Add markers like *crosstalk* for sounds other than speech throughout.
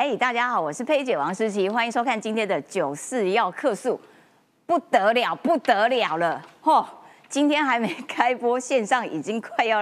哎，大家好，我是佩姐王诗琪，欢迎收看今天的九四要客诉，不得了，不得了了，嚯！今天还没开播，线上已经快要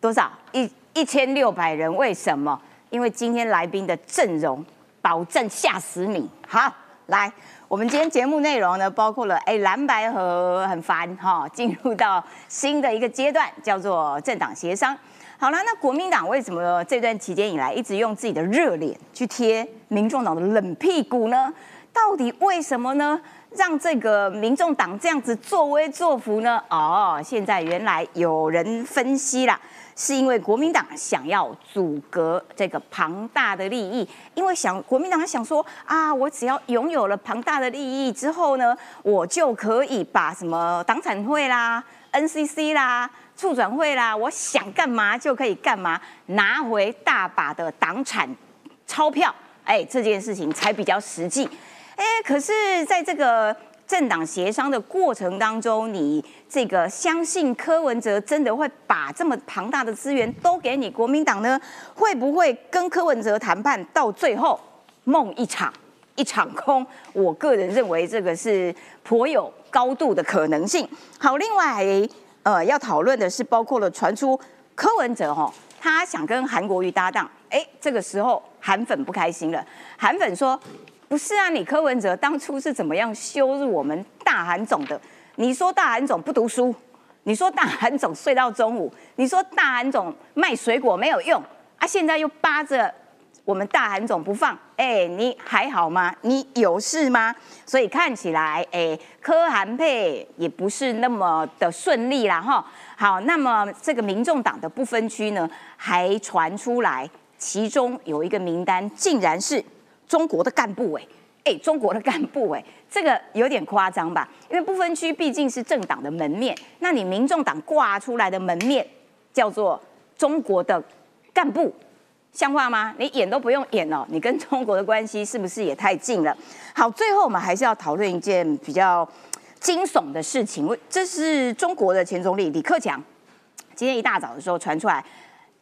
多少一一千六百人，为什么？因为今天来宾的阵容保证吓死你。好，来，我们今天节目内容呢，包括了哎蓝白河很烦哈，进入到新的一个阶段，叫做政党协商。好了，那国民党为什么这段期间以来一直用自己的热脸去贴民众党的冷屁股呢？到底为什么呢？让这个民众党这样子作威作福呢？哦，现在原来有人分析了，是因为国民党想要阻隔这个庞大的利益，因为想国民党想说啊，我只要拥有了庞大的利益之后呢，我就可以把什么党产会啦、NCC 啦。促转会啦，我想干嘛就可以干嘛，拿回大把的党产钞票，哎，这件事情才比较实际。哎，可是在这个政党协商的过程当中，你这个相信柯文哲真的会把这么庞大的资源都给你国民党呢？会不会跟柯文哲谈判到最后梦一场一场空？我个人认为这个是颇有高度的可能性。好，另外。呃，要讨论的是包括了传出柯文哲哈，他想跟韩国瑜搭档，哎，这个时候韩粉不开心了。韩粉说，不是啊，你柯文哲当初是怎么样羞辱我们大韩总的？你说大韩总不读书，你说大韩总睡到中午，你说大韩总卖水果没有用啊，现在又扒着。我们大韩总不放，哎，你还好吗？你有事吗？所以看起来，哎，柯韩配也不是那么的顺利啦，哈。好，那么这个民众党的不分区呢，还传出来，其中有一个名单，竟然是中国的干部，哎，哎，中国的干部，哎，这个有点夸张吧？因为不分区毕竟是政党的门面，那你民众党挂出来的门面叫做中国的干部。像话吗？你演都不用演哦，你跟中国的关系是不是也太近了？好，最后我们还是要讨论一件比较惊悚的事情。这是中国的前总理李克强，今天一大早的时候传出来，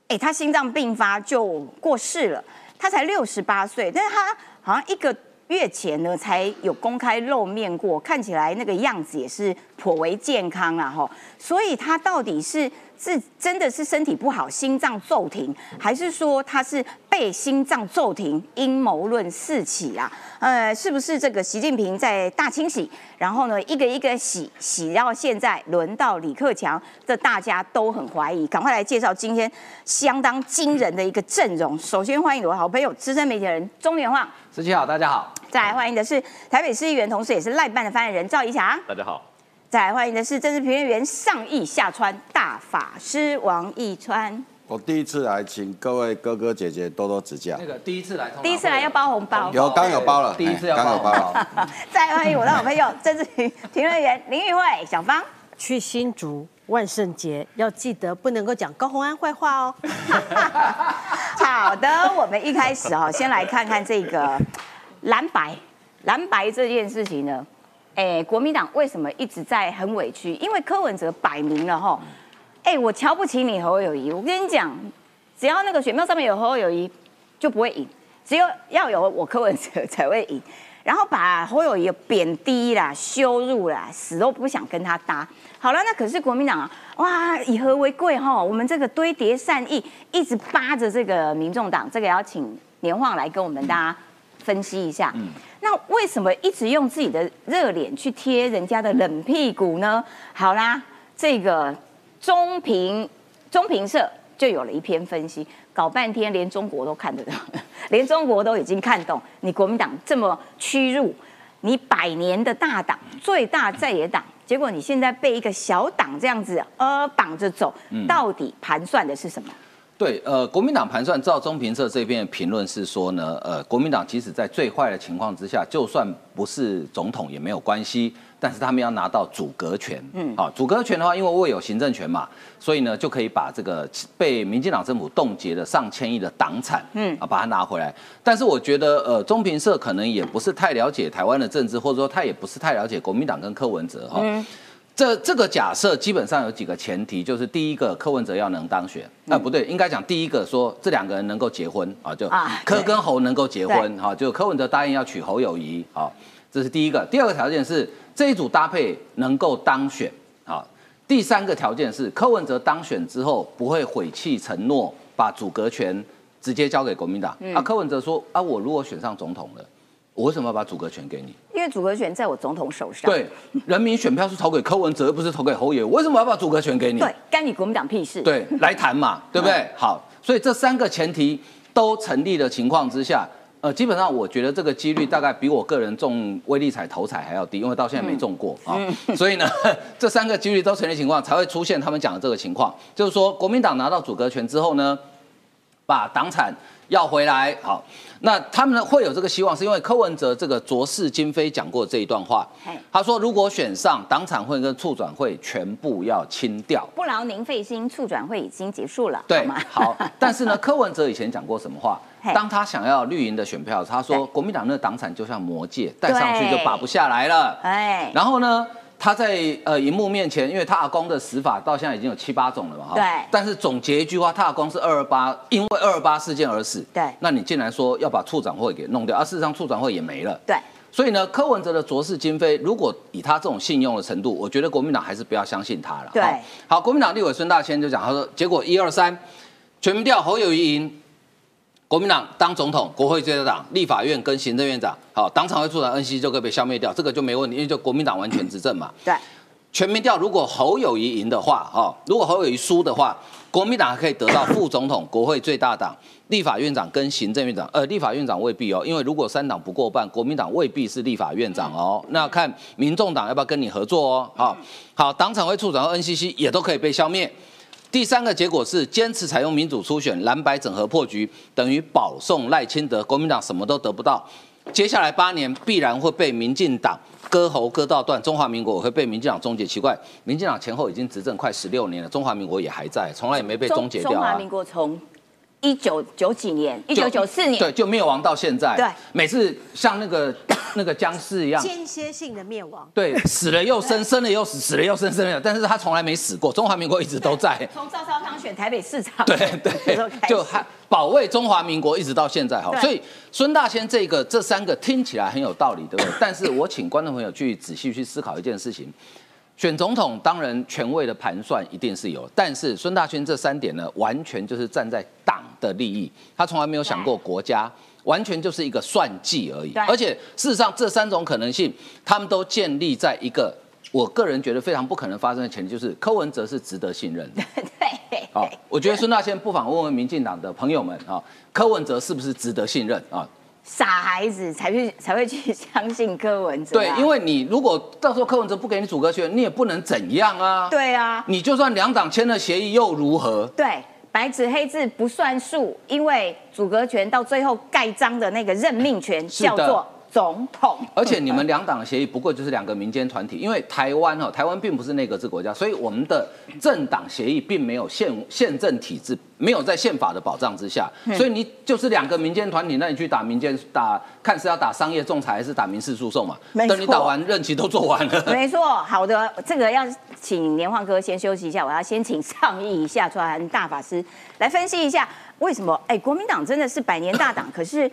哎，他心脏病发就过世了。他才六十八岁，但是他好像一个月前呢才有公开露面过，看起来那个样子也是颇为健康啊，哈。所以他到底是？是真的是身体不好，心脏骤停，还是说他是被心脏骤停？阴谋论四起啊！呃，是不是这个习近平在大清洗，然后呢一个一个洗洗到现在轮到李克强，这大家都很怀疑。赶快来介绍今天相当惊人的一个阵容。首先欢迎我的好朋友资深媒体人钟元旺，十七好，大家好。再来欢迎的是台北市议员，同时也是赖办的发言人赵怡翔，大家好。再来欢迎的是政治评论员上亿下川大法师王义川。我第一次来，请各位哥哥姐姐多多指教。那个第一次来，第一次来要包红包。有刚有包了，第一次要刚有包了。*laughs* 再欢迎我的好朋友政治评评论员林玉慧小芳。去新竹万圣节要记得不能够讲高红安坏话哦。*laughs* 好的，我们一开始哦，先来看看这个蓝白蓝白这件事情呢。哎，国民党为什么一直在很委屈？因为柯文哲摆明了哈，哎，我瞧不起你侯友谊。我跟你讲，只要那个选票上面有侯友谊，就不会赢；只有要有我柯文哲 *laughs* 才会赢。然后把侯友谊贬低啦、羞辱啦，死都不想跟他搭。好了，那可是国民党啊，哇，以和为贵哈。我们这个堆叠善意，一直扒着这个民众党，这个要请年晃来跟我们大家分析一下。那为什么一直用自己的热脸去贴人家的冷屁股呢？好啦，这个中评中评社就有了一篇分析，搞半天连中国都看得到，*laughs* 连中国都已经看懂你国民党这么屈辱，你百年的大党最大在野党，结果你现在被一个小党这样子呃绑着走，到底盘算的是什么？对，呃，国民党盘算，照中评社这边的评论是说呢，呃，国民党即使在最坏的情况之下，就算不是总统也没有关系，但是他们要拿到阻隔权，嗯，啊，阻隔权的话，因为我有行政权嘛，所以呢，就可以把这个被民进党政府冻结的上千亿的党产，嗯，啊，把它拿回来。但是我觉得，呃，中评社可能也不是太了解台湾的政治，或者说他也不是太了解国民党跟柯文哲哈。这这个假设基本上有几个前提，就是第一个柯文哲要能当选，那、不对，应该讲第一个说这两个人能够结婚啊，就啊柯跟侯能够结婚，哈，就柯文哲答应要娶侯友谊，啊，这是第一个。第二个条件是这一组搭配能够当选，啊，第三个条件是柯文哲当选之后不会毁弃承诺，把阻隔权直接交给国民党。啊，柯文哲说啊，我如果选上总统了，我为什么要把阻隔权给你？因为组合权在我总统手上，对，人民选票是投给柯文哲，又不是投给侯友宜，为什么要把组合权给你？对，干你国民党屁事。对，来谈嘛，*laughs* 对不对？好，所以这三个前提都成立的情况之下，呃，基本上我觉得这个几率大概比我个人中威力彩头彩还要低，因为到现在没中过啊、所以呢，*laughs* 这三个几率都成立情况，才会出现他们讲的这个情况，就是说国民党拿到阻隔权之后呢，把党产要回来，好，那他们呢会有这个希望，是因为柯文哲这个浊世今非讲过这一段话嘿，他说如果选上，党产会跟促转会全部要清掉。不劳您费心，促转会已经结束了，对吗？，好，但是呢，柯文哲以前讲过什么话嘿？当他想要绿营的选票，他说对国民党那个党产就像魔戒，戴上去就拔不下来了。哎，然后呢，他在呃荧幕面前，因为他阿公的死法到现在已经有七八种了嘛，哈。对但是总结一句话，他阿公是二二八，因为二二八事件而死。对那你竟然说要把处长会给弄掉，而、啊事实上处长会也没了。对，所以呢，柯文哲的浊世今非，如果以他这种信用的程度，我觉得国民党还是不要相信他了。对好好，国民党立委孙大千就讲，他说结果一二三，全民调侯友谊赢，国民党当总统，国会最大党，立法院跟行政院长，好，党常会处长恩熙就可以被消灭掉，这个就没问题，因为就国民党完全执政嘛。对，全民调如果侯友谊赢的话，哈，如果侯友谊输的话，国民党还可以得到副总统、国会最大党、立法院长跟行政院长。呃，立法院长未必哦，因为如果三党不过半，国民党未必是立法院长哦。那看民众党要不要跟你合作哦。好，好，党产会处长和 NCC 也都可以被消灭。第三个结果是坚持采用民主初选，蓝白整合破局，等于保送赖清德，国民党什么都得不到。接下来八年必然会被民进党割喉割到断，中华民国也会被民进党终结。奇怪，民进党前后已经执政快十六年了，中华民国也还在，从来也没被终结掉啊中华民。国从一九九几年，一九九四年，对，就灭亡到现在。对，每次像那个 *coughs* 那个僵尸一样，间歇性的灭亡。对，死了又生，生了又死，死了又生，生了又，但是他从来没死过，中华民国一直都在。从赵少康选台北市长，对对，*laughs* 就还保卫中华民国一直到现在哈，所以孙大仙这个这三个听起来很有道理，对不对？但是我请观众朋友去仔细去思考一件事情。选总统当然权位的盘算一定是有，但是孙大千这三点呢，完全就是站在党的利益，他从来没有想过国家，完全就是一个算计而已。而且事实上，这三种可能性，他们都建立在一个我个人觉得非常不可能发生的前提，就是柯文哲是值得信任的。*laughs* 对，好，我觉得孙大千不妨问问民进党的朋友们啊，柯文哲是不是值得信任啊？傻孩子才去 *laughs* 才会去相信柯文哲啊，，对因为你如果到时候柯文哲不给你组阁权，你也不能怎样啊。，对啊，你就算两党签了协议又如何？对，白纸黑字不算数，因为组阁权到最后盖章的那个任命权叫做总统，而且你们两党的协议不过就是两个民间团体，因为台湾哈，台湾并不是内阁制国家，所以我们的政党协议并没有宪宪政体制，没有在宪法的保障之下，嗯所以你就是两个民间团体，那你去打民间打，看是要打商业仲裁还是打民事诉讼嘛？等你打完任期都做完了。没错，好的，这个要请年晃哥先休息一下，我要先请上议一下传大法师来分析一下为什么哎，国民党真的是百年大党，可是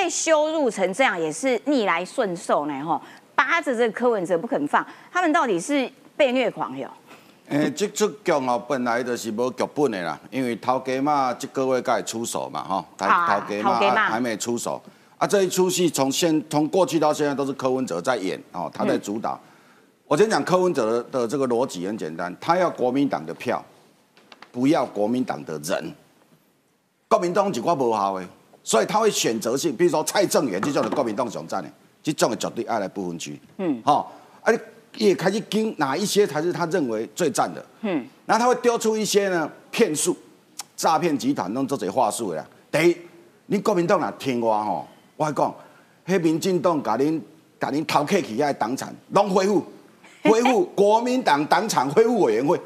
被羞辱成这样也是逆来顺受呢吼，扒着这个柯文哲不肯放，他们到底是被虐狂哟？*laughs* 诶，这出剧哦，本来就是无剧本的啦，因为头家嘛，这个月才会出手嘛，吼，头啊头家嘛嘛还还没出手。啊，这一出戏从现从过去到现在都是柯文哲在演哦，他在主导。我先讲柯文哲的这个逻辑很简单，他要国民党的票，不要国民党的人。国民党一寡无效的，所以他会选择性，比如说蔡正元这种的国民党上站的，这种的绝对爱来不分区。嗯，好、啊，且也开始盯哪一些才是他认为最赞的。嗯，然后他会丢出一些呢骗术，诈骗集团弄这些话术的啦。第一，你国民党若听我吼，我讲，迄民进党甲恁甲恁偷客去遐党产，拢恢复，恢复 *laughs* 国民党党产恢复委员会。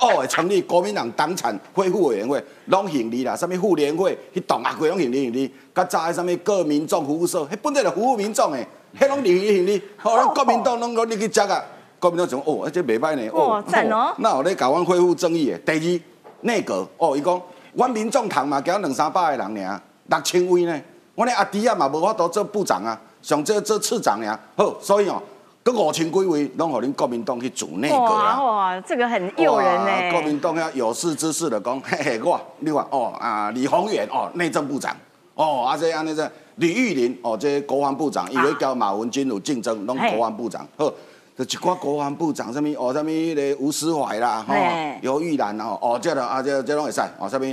哦，会成立国民党党产恢复委员会，拢行李啦，什物妇联会，迄党啊，规拢行李行李。较早的什物各民众服务社，迄本来就服务民众诶，迄拢利行利行利。好，咱国民党拢拢入去食啊，国民党讲哦，这袂歹呢，哦赞哦那有咧甲阮恢复正义诶。第二，内阁哦，伊讲，阮民众党嘛，交两三百个人尔，六千位呢，阮诶阿弟啊嘛无法度做部长啊，上做做次长尔，好，所以哦，佮五千几位拢互恁国民党去组内阁哇啊。哇，这个很诱人呢国民。党要有识之士的讲，*laughs* 嘿嘿，我你看哦啊，李鸿源哦，内政部长哦，啊这安尼这李玉林哦，这国防部长，以为交马文君有竞争，拢嘿国防部长，呵，就一寡国防部长，什么哦，什么迄个吴思怀啦，吼嘿，尤玉兰哦，哦，这个啊，这这拢会使哦，什么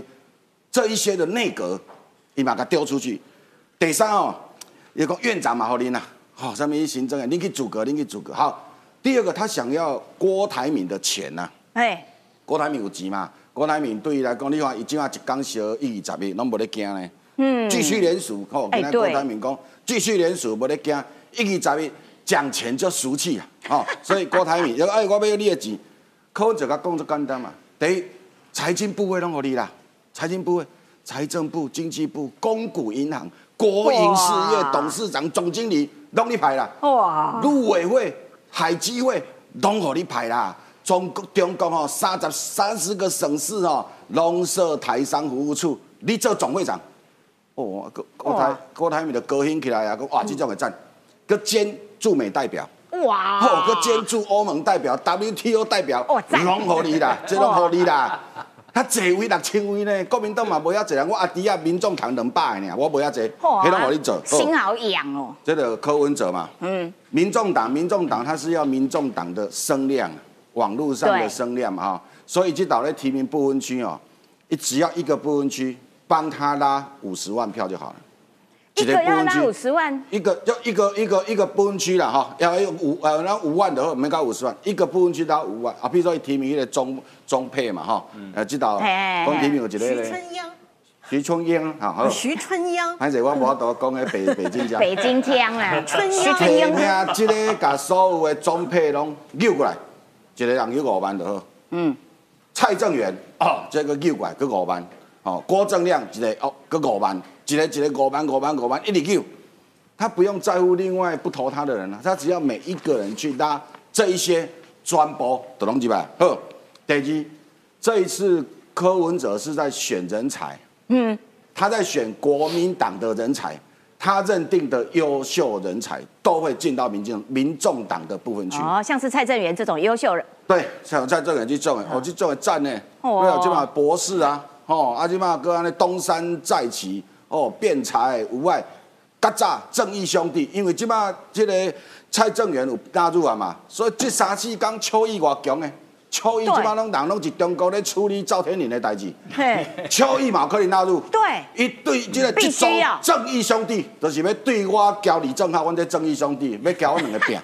这一些的内阁，伊嘛甲丢出去。第三哦，伊讲院长嘛，互恁啦，好、上面一行政啊，你去组阁，你去组阁。好，第二个他想要郭台铭的钱呐、哎，郭台铭有钱嘛？郭台铭对伊来讲，你看伊怎啊一工烧一二十亿，拢无咧惊呢。嗯，继续联署，吼、哎跟咱郭台铭讲，继续联署无咧惊，一二十亿讲钱就俗气啊，吼、*laughs* 所以郭台铭，要哎，我要你的钱，柯文哲甲讲就简单嘛。第一，财经部会拢互你啦，财经部会、财政部、经济部、公股银行、国营事业董事长、总经理拢你排啦。哇，陆委会、海基会拢互你排啦。中国中国吼三十三十个省市吼，拢设台商服务处，你做总会长。哦，郭郭台哇郭台铭就高兴起来啊！讲哇，这种会赞，佮兼驻美代表，哇，吼，佮兼驻欧盟代表、WTO 代表哦，拢互你啦，这拢互你啦。较侪位六千位呢，国民党嘛无遐侪人，我阿弟啊，民众党两百个尔，我无遐侪，哇迄拢互你做。好。心好痒哦。这个柯文哲嘛，嗯，民众党，民众党他是要民众党的声量，网络上的声量嘛哈，所以去岛内提名不分区哦，你只要一个不分区帮他拉五十万票就好了，一个要拉五，十万，一个就一个一个一个不分区啦哈，要有五呃然后五万的话没搞五十万，一个不分区拉五万啊，比如说提名一个中中配嘛哈，呃这岛嘿嘿嘿。讲提名有一个徐咧，*laughs* 春英，徐春英哈好，徐春英，反正我无法度讲喺北北京讲。北京腔啊，春英。徐春提英名即个甲所有的总配拢扭过来，一个人扭五万就好。嗯，蔡正元哦，这个扭过来佮五万，哦，郭正亮一个哦佮五万，一个一个五万五万五万一直扭，他不用在乎另外不投他的人了，他只要每一个人去拉这一些专播都拢几百。好，第二，这一次柯文哲是在选人才，嗯，他在选国民党的人才，他认定的优秀人才都会进到民进民众党的部分去。哦，像是蔡正元这种优秀人，对，像在这个去种的，哦，去种的赞呢，哦。对啊，即嘛博士啊，哦，啊，即嘛哥安尼东山再起，哦，辩才无碍，较早正义兄弟，因为即马即个蔡正元有纳入啊嘛，所以这三四天邱毅偌强诶，邱毅对。即马拢人拢是中国咧处理赵天麟的代志。嘿，*laughs* 邱毅嘛有可能纳入，对。伊对即个必这种须要。正义兄弟，就是要对我交李正浩，阮这正义兄弟要交我两个拼，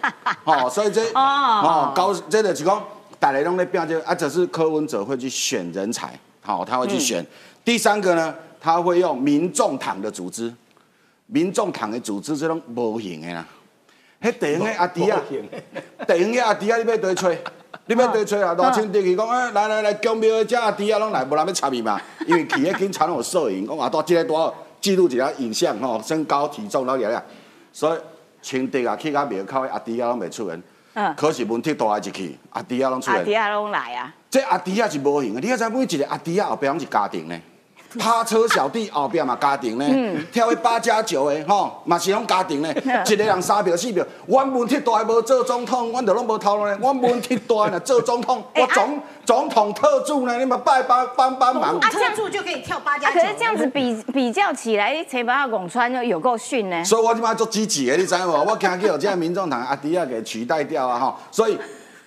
吼、所以这哦。哦，高这就是讲大家拢咧拼这个啊，只是柯文哲会去选人才，好、他会去选。第三个呢，他会用民众党的组织，民众党的组织这种无形的啦。迄地方的阿弟啊，地方的阿弟啊，你要对吹，*laughs* 你要对吹啊！大清地去讲，*laughs* 哎，来来来，江庙的遮阿弟啊，拢来，无人要插伊嘛。因为去迄警察拢有摄影，讲啊，到即个多记录一下影像吼，身高体重了了。所以清地啊，去到庙口的阿弟啊，拢未出人。嗯可是问题大一去，阿弟啊拢出来。阿弟啊拢来啊，这阿弟啊是无形的，你要知每一个阿弟啊后壁拢是家庭呢。趴车小弟后壁嘛家庭呢，跳迄八加九的吼，嘛是拢家庭呢。*laughs* 一个人三票四票，阮问题大的无做总统，阮就拢无头路呢。阮问题大呢做总统，哎我总总统特助呢，你们拜帮帮帮忙。啊特助就可以跳八加啊，九。可是这样子比比较起来，陈巴拱川就有够逊呢。所以我即摆做积极的，你知无？我惊叫这个民众党阿弟啊给取代掉啊吼，所以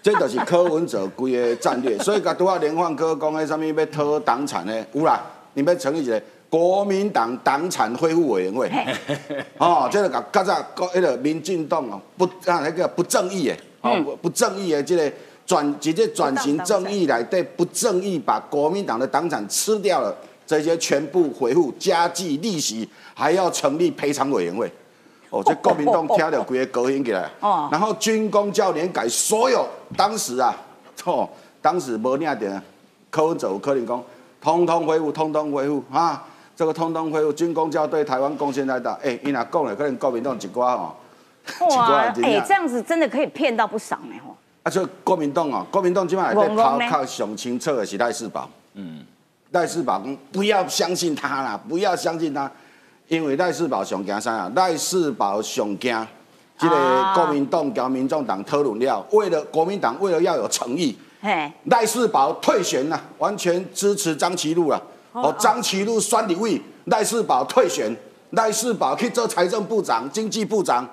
这就是柯文哲规个战略。所以甲拄啊连焕哥讲的什么要讨党产的，有啦，你们成立一个国民党党产恢复委员会。*laughs* 哦，这个甲较早国迄个民进党哦不啊那个不正义的，哦不不正义的这个转直接转型正义来对不正义把国民党的党产吃掉了，这些全部回复加计利息，还要成立赔偿委员会。哦，*laughs* 这国民党听了规个高兴起来。哦然后军工教联改所有当时啊，哦，当时无领点柯文哲有可能讲，通通恢复，通通恢复啊，这个通通恢复，军工教对台湾贡献太大。哎、伊若讲了，可能国民党一寡哦，一哇，哎，正这样子真的可以骗到不少呢吼。啊，所以国民党哦，国民党今晚在戆戆呢头靠上清楚的是赖世宝。嗯，赖世宝讲不要相信他啦，不要相信他，因为赖世宝上惊啥啊？赖世宝上惊，这个啊国民党跟民众党讨论了，为了国民党为了要有诚意，嘿，赖世宝退选了，完全支持张其禄了。哦，张其禄选立委，赖世宝退选，赖世宝去做财政部长、经济部长，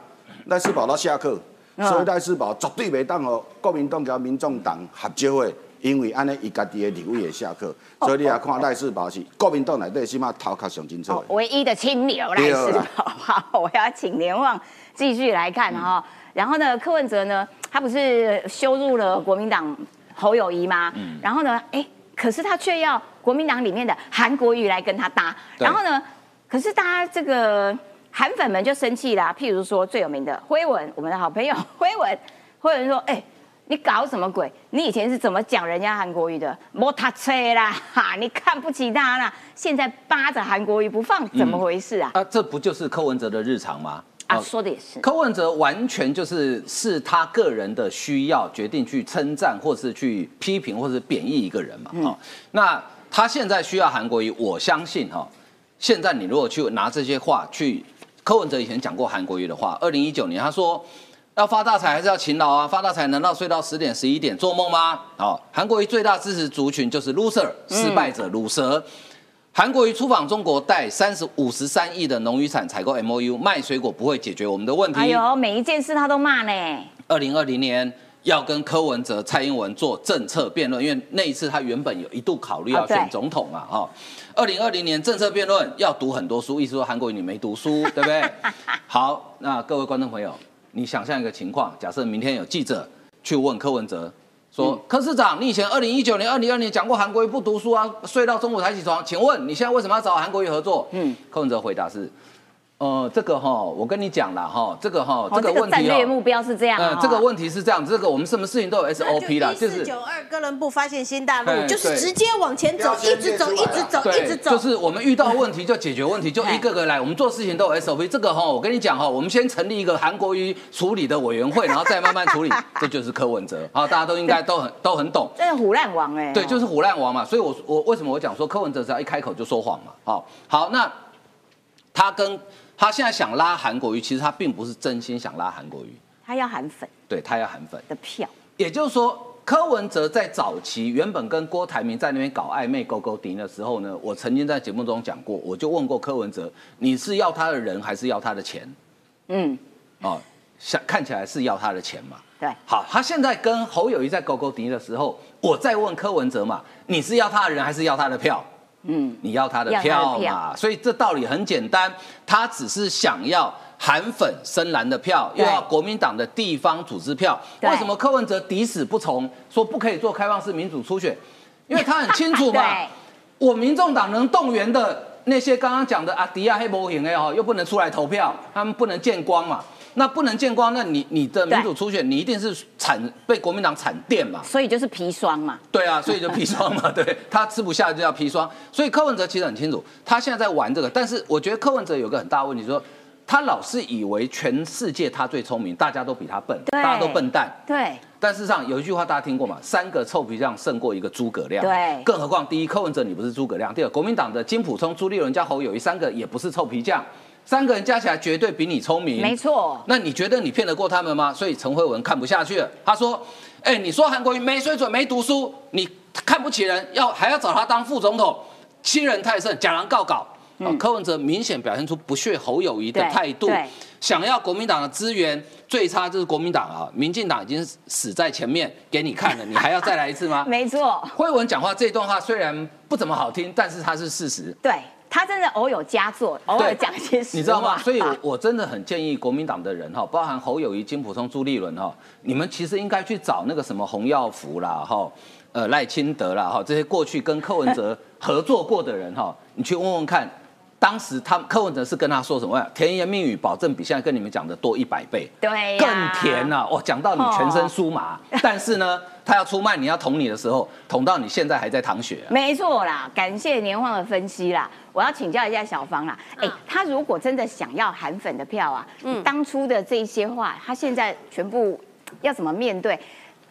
赖世宝都下课，嗯所以赖世宝绝对袂当和国民党跟民众党合作的，因为安尼伊家己的立委也下课，所以你也看赖世宝是国民党内底起码头壳上清楚哦。唯一的清流赖世宝。好，我要请连旺继续来看哈、然后呢，柯文哲呢，他不是羞辱了国民党侯友谊吗？然后呢，哎，可是他却要国民党里面的韩国瑜来跟他搭。然后呢，可是大家这个韩粉们就生气啦。譬如说最有名的辉文，我们的好朋友 *laughs* 辉文，辉文说，哎。你搞什么鬼？你以前是怎么讲人家韩国语的？摩他车啦，哈，*laughs* 你看不起他啦，现在扒着韩国语不放，怎么回事啊？啊，这不就是柯文哲的日常吗？说的也是，柯文哲完全就是是他个人的需要决定去称赞，或是去批评，或是贬义一个人嘛。哈、那他现在需要韩国瑜，我相信哈、现在你如果去拿这些话去，柯文哲以前讲过韩国瑜的话，二零一九年他说。要发大财还是要勤劳啊？发大财难道睡到十点十一点做梦吗？好、韩国瑜最大支持族群就是 loser 失败者乳蛇。韩国瑜出访中国，带三十五十三亿的农渔产采购 M O U，卖水果不会解决我们的问题。哎呦，每一件事他都骂呢。二零二零年要跟柯文哲、蔡英文做政策辩论，因为那一次他原本有一度考虑要选总统嘛，哈、二零二零年政策辩论要读很多书，意思说韩国瑜你没读书，对不对？*laughs* 好，那各位观众朋友，你想象一个情况，假设明天有记者去问柯文哲。说柯市长，你以前二零一九年、二零二年讲过韩国瑜不读书啊，睡到中午才起床，请问你现在为什么要找韩国瑜合作？嗯，柯文哲回答是，呃，这个哈，我跟你讲了哈，这个哈，哦，这个这个问题哦，战略目标是这样呃哦，这个问题是这样，这个我们什么事情都有 SOP 啦，就一四九二哥伦布发现新大哎陆，就是直接往前走，一直走，一直走，一直，走。就是我们遇到问题就解决问题，就一个个来。我们做事情都有 SOP。这个哈，我跟你讲哈，我们先成立一个韩国瑜处理的委员会，然后再慢慢处理。这就是柯文哲，好，大家都应该都很都很懂。这是虎烂王哎。对，就是虎烂王嘛。所以我我为什么我讲说柯文哲只要一开口就说谎嘛？好，好，那他跟他现在想拉韩国瑜，其实他并不是真心想拉韩国瑜，他要韩粉对他要韩粉。的票，也就是说，柯文哲在早期原本跟郭台铭在那边搞暧昧勾勾搭的时候呢，我曾经在节目中讲过，我就问过柯文哲，你是要他的人还是要他的钱？嗯，哦，想看起来是要他的钱嘛。对，好，他现在跟侯友谊在勾勾搭的时候，我再问柯文哲嘛，你是要他的人还是要他的票？嗯，你要他的票票嘛，所以这道理很简单，他只是想要韩粉深蓝的票，又要国民党的地方组织票。对为什么柯文哲抵死不从，说不可以做开放式民主初选？因为他很清楚嘛，*laughs* 我民众党能动员的那些刚刚讲的阿迪亚黑模型哎哦，又不能出来投票，他们不能见光嘛。那不能见光，那你你的民主初选，你一定是惨被国民党惨电嘛。所以就是砒霜嘛。对啊，所以就砒霜嘛，*laughs* 对他吃不下就叫砒霜。所以柯文哲其实很清楚，他现在在玩这个，但是我觉得柯文哲有个很大的问题，说他老是以为全世界他最聪明，大家都比他笨，大家都笨蛋。对，但事实上有一句话大家听过嘛？三个臭皮匠胜过一个诸葛亮。对更何况第一，柯文哲你不是诸葛亮；第二，国民党的金普聪、朱立伦加侯友谊三个也不是臭皮匠，三个人加起来绝对比你聪明。没错。那你觉得你骗得过他们吗？所以陈慧文看不下去了，他说：“哎、你说韩国瑜没水准、没读书，你看不起人，要还要找他当副总统，欺人太甚，假狼告稿。哦柯文哲明显表现出不屑侯友谊的对态度，想要国民党的资源，最差就是国民党啊，民进党已经死在前面给你看了，你还要再来一次吗？*laughs* 没错，慧文讲话这段话虽然不怎么好听，但是它是事实。对他真的偶有佳作，偶尔对讲一些实话，你知道吗？所以我，真的很建议国民党的人哈，包含侯友谊、金普聪、朱立伦哈，你们其实应该去找那个什么洪耀福啦哈，呃赖清德啦哈，这些过去跟柯文哲合作过的人哈，你去问问看。当时他柯文哲是跟他说什么？甜言蜜语，保证比现在跟你们讲的多一百倍，对呀更甜呐、哦，讲到你全身酥麻。*laughs* 但是呢，他要出卖你要捅你的时候，捅到你现在还在淌血、啊。没错啦，感谢年晃的分析啦。我要请教一下小芳啦，哎、嗯他如果真的想要韩粉的票啊，嗯，当初的这些话，他现在全部要怎么面对？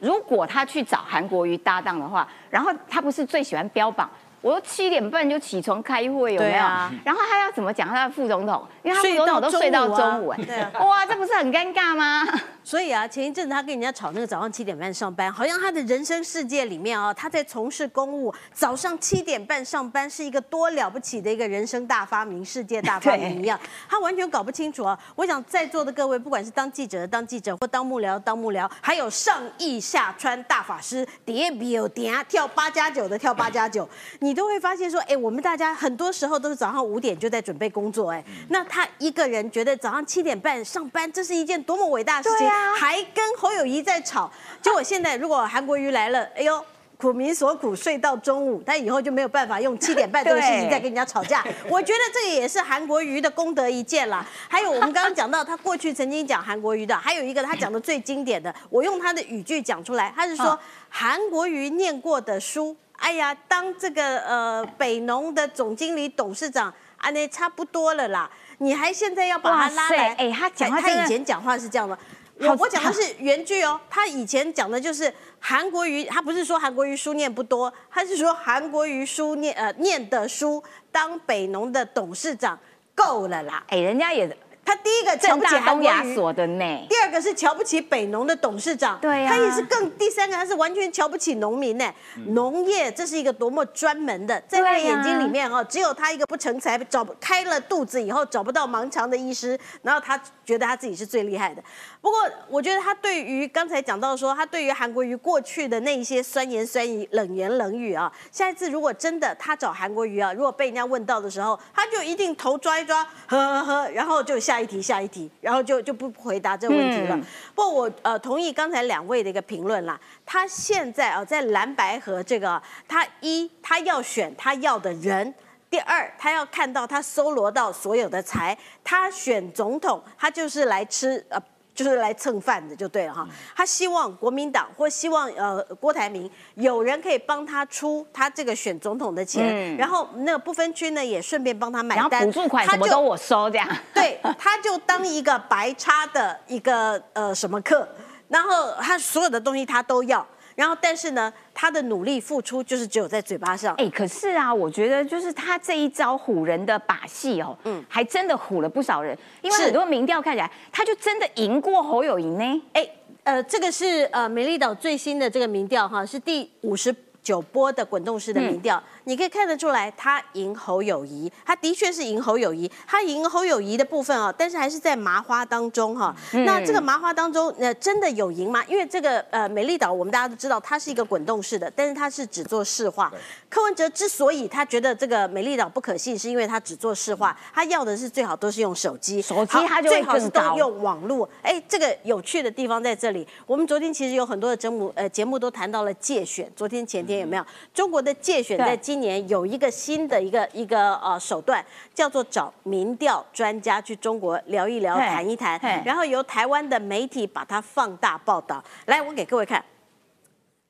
如果他去找韩国瑜搭档的话，然后他不是最喜欢标榜。我都七点半就起床开会，有没有？啊、然后他要怎么讲他的副总统？因为他副总统都睡到中午，哎、啊，哇，这不是很尴尬吗？*laughs* 所以啊，前一阵子他跟人家吵那个早上七点半上班，好像他的人生世界里面啊，他在从事公务，早上七点半上班是一个多了不起的一个人生大发明、世界大发明一样，*laughs* 他完全搞不清楚啊。我想在座的各位，不管是当记者的当记者，或当幕僚当幕僚，还有上亿下川大法师叠表叠跳八加九的跳八加九，你都会发现说，哎，我们大家很多时候都是早上五点就在准备工作，哎，那他一个人觉得早上七点半上班，这是一件多么伟大的事情。还跟侯友谊在吵，结果现在如果韩国瑜来了，哎呦，苦民所苦，睡到中午，他以后就没有办法用七点半这个事情再跟人家吵架。*laughs* 我觉得这个也是韩国瑜的功德一件啦。还有我们刚刚讲到，他过去曾经讲韩国瑜的，还有一个他讲的最经典的，我用他的语句讲出来，他是说韩国瑜念过的书，哎呀，当这个呃北农的总经理、董事长，啊，那差不多了啦。你还现在要把他拉来？哎，他讲他以前讲话是这样的。我我讲的是原句哦，他以前讲的就是韩国瑜，他不是说韩国瑜书念不多，他是说韩国瑜书念呃念的书，当北农的董事长够了啦。哎，人家也。他第一个瞧不起东亚所的呢，第二个是瞧不起北农的董事长，对他也是更第三个他是完全瞧不起农民呢。农业这是一个多么专门的，在他眼睛里面哦，只有他一个不成才，找开了肚子以后找不到盲肠的医师，然后他觉得他自己是最厉害的。不过我觉得他对于刚才讲到说，他对于韩国瑜过去的那一些酸言酸语、冷言冷语啊，下一次如果真的他找韩国瑜啊，如果被人家问到的时候，他就一定头抓一抓，呵呵呵，然后就下。一题下一题，然后就就不回答这个问题了。不过我呃同意刚才两位的一个评论啦。他现在啊在蓝白河这个，他一他要选他要的人，第二他要看到他搜罗到所有的财，他选总统他就是来吃呃。就是来蹭饭的就对了哈，他希望国民党或希望呃郭台铭有人可以帮他出他这个选总统的钱，然后那个不分区呢也顺便帮他买单，补助款什么都我收这样。*laughs* 对，他就当一个白差的一个呃什么客，然后他所有的东西他都要。然后，但是呢，他的努力付出就是只有在嘴巴上。哎，可是啊，我觉得就是他这一招唬人的把戏哦，嗯，还真的唬了不少人。因为很多民调看起来，他就真的赢过侯友谊呢。哎，呃，这个是呃美丽岛最新的这个民调哈，是第五十九波的滚动式的民调。你可以看得出来，他赢侯友谊，他的确是赢侯友谊，他赢侯友谊的部分啊，但是还是在麻花当中哈。那这个麻花当中，呃，真的有赢吗？因为这个呃美丽岛，我们大家都知道，它是一个滚动式的，但是它是只做市化。柯文哲之所以他觉得这个美丽岛不可信，是因为他只做市化，他要的是最好都是用手机，手机他就最好是都用网络。哎，这个有趣的地方在这里。我们昨天其实有很多的节目，呃，节目都谈到了界选。昨天前天有没有中国的界选在今年有一个新的一个一个呃手段，叫做找民调专家去中国聊一聊、谈一谈，然后由台湾的媒体把它放大报道。来，我给各位看，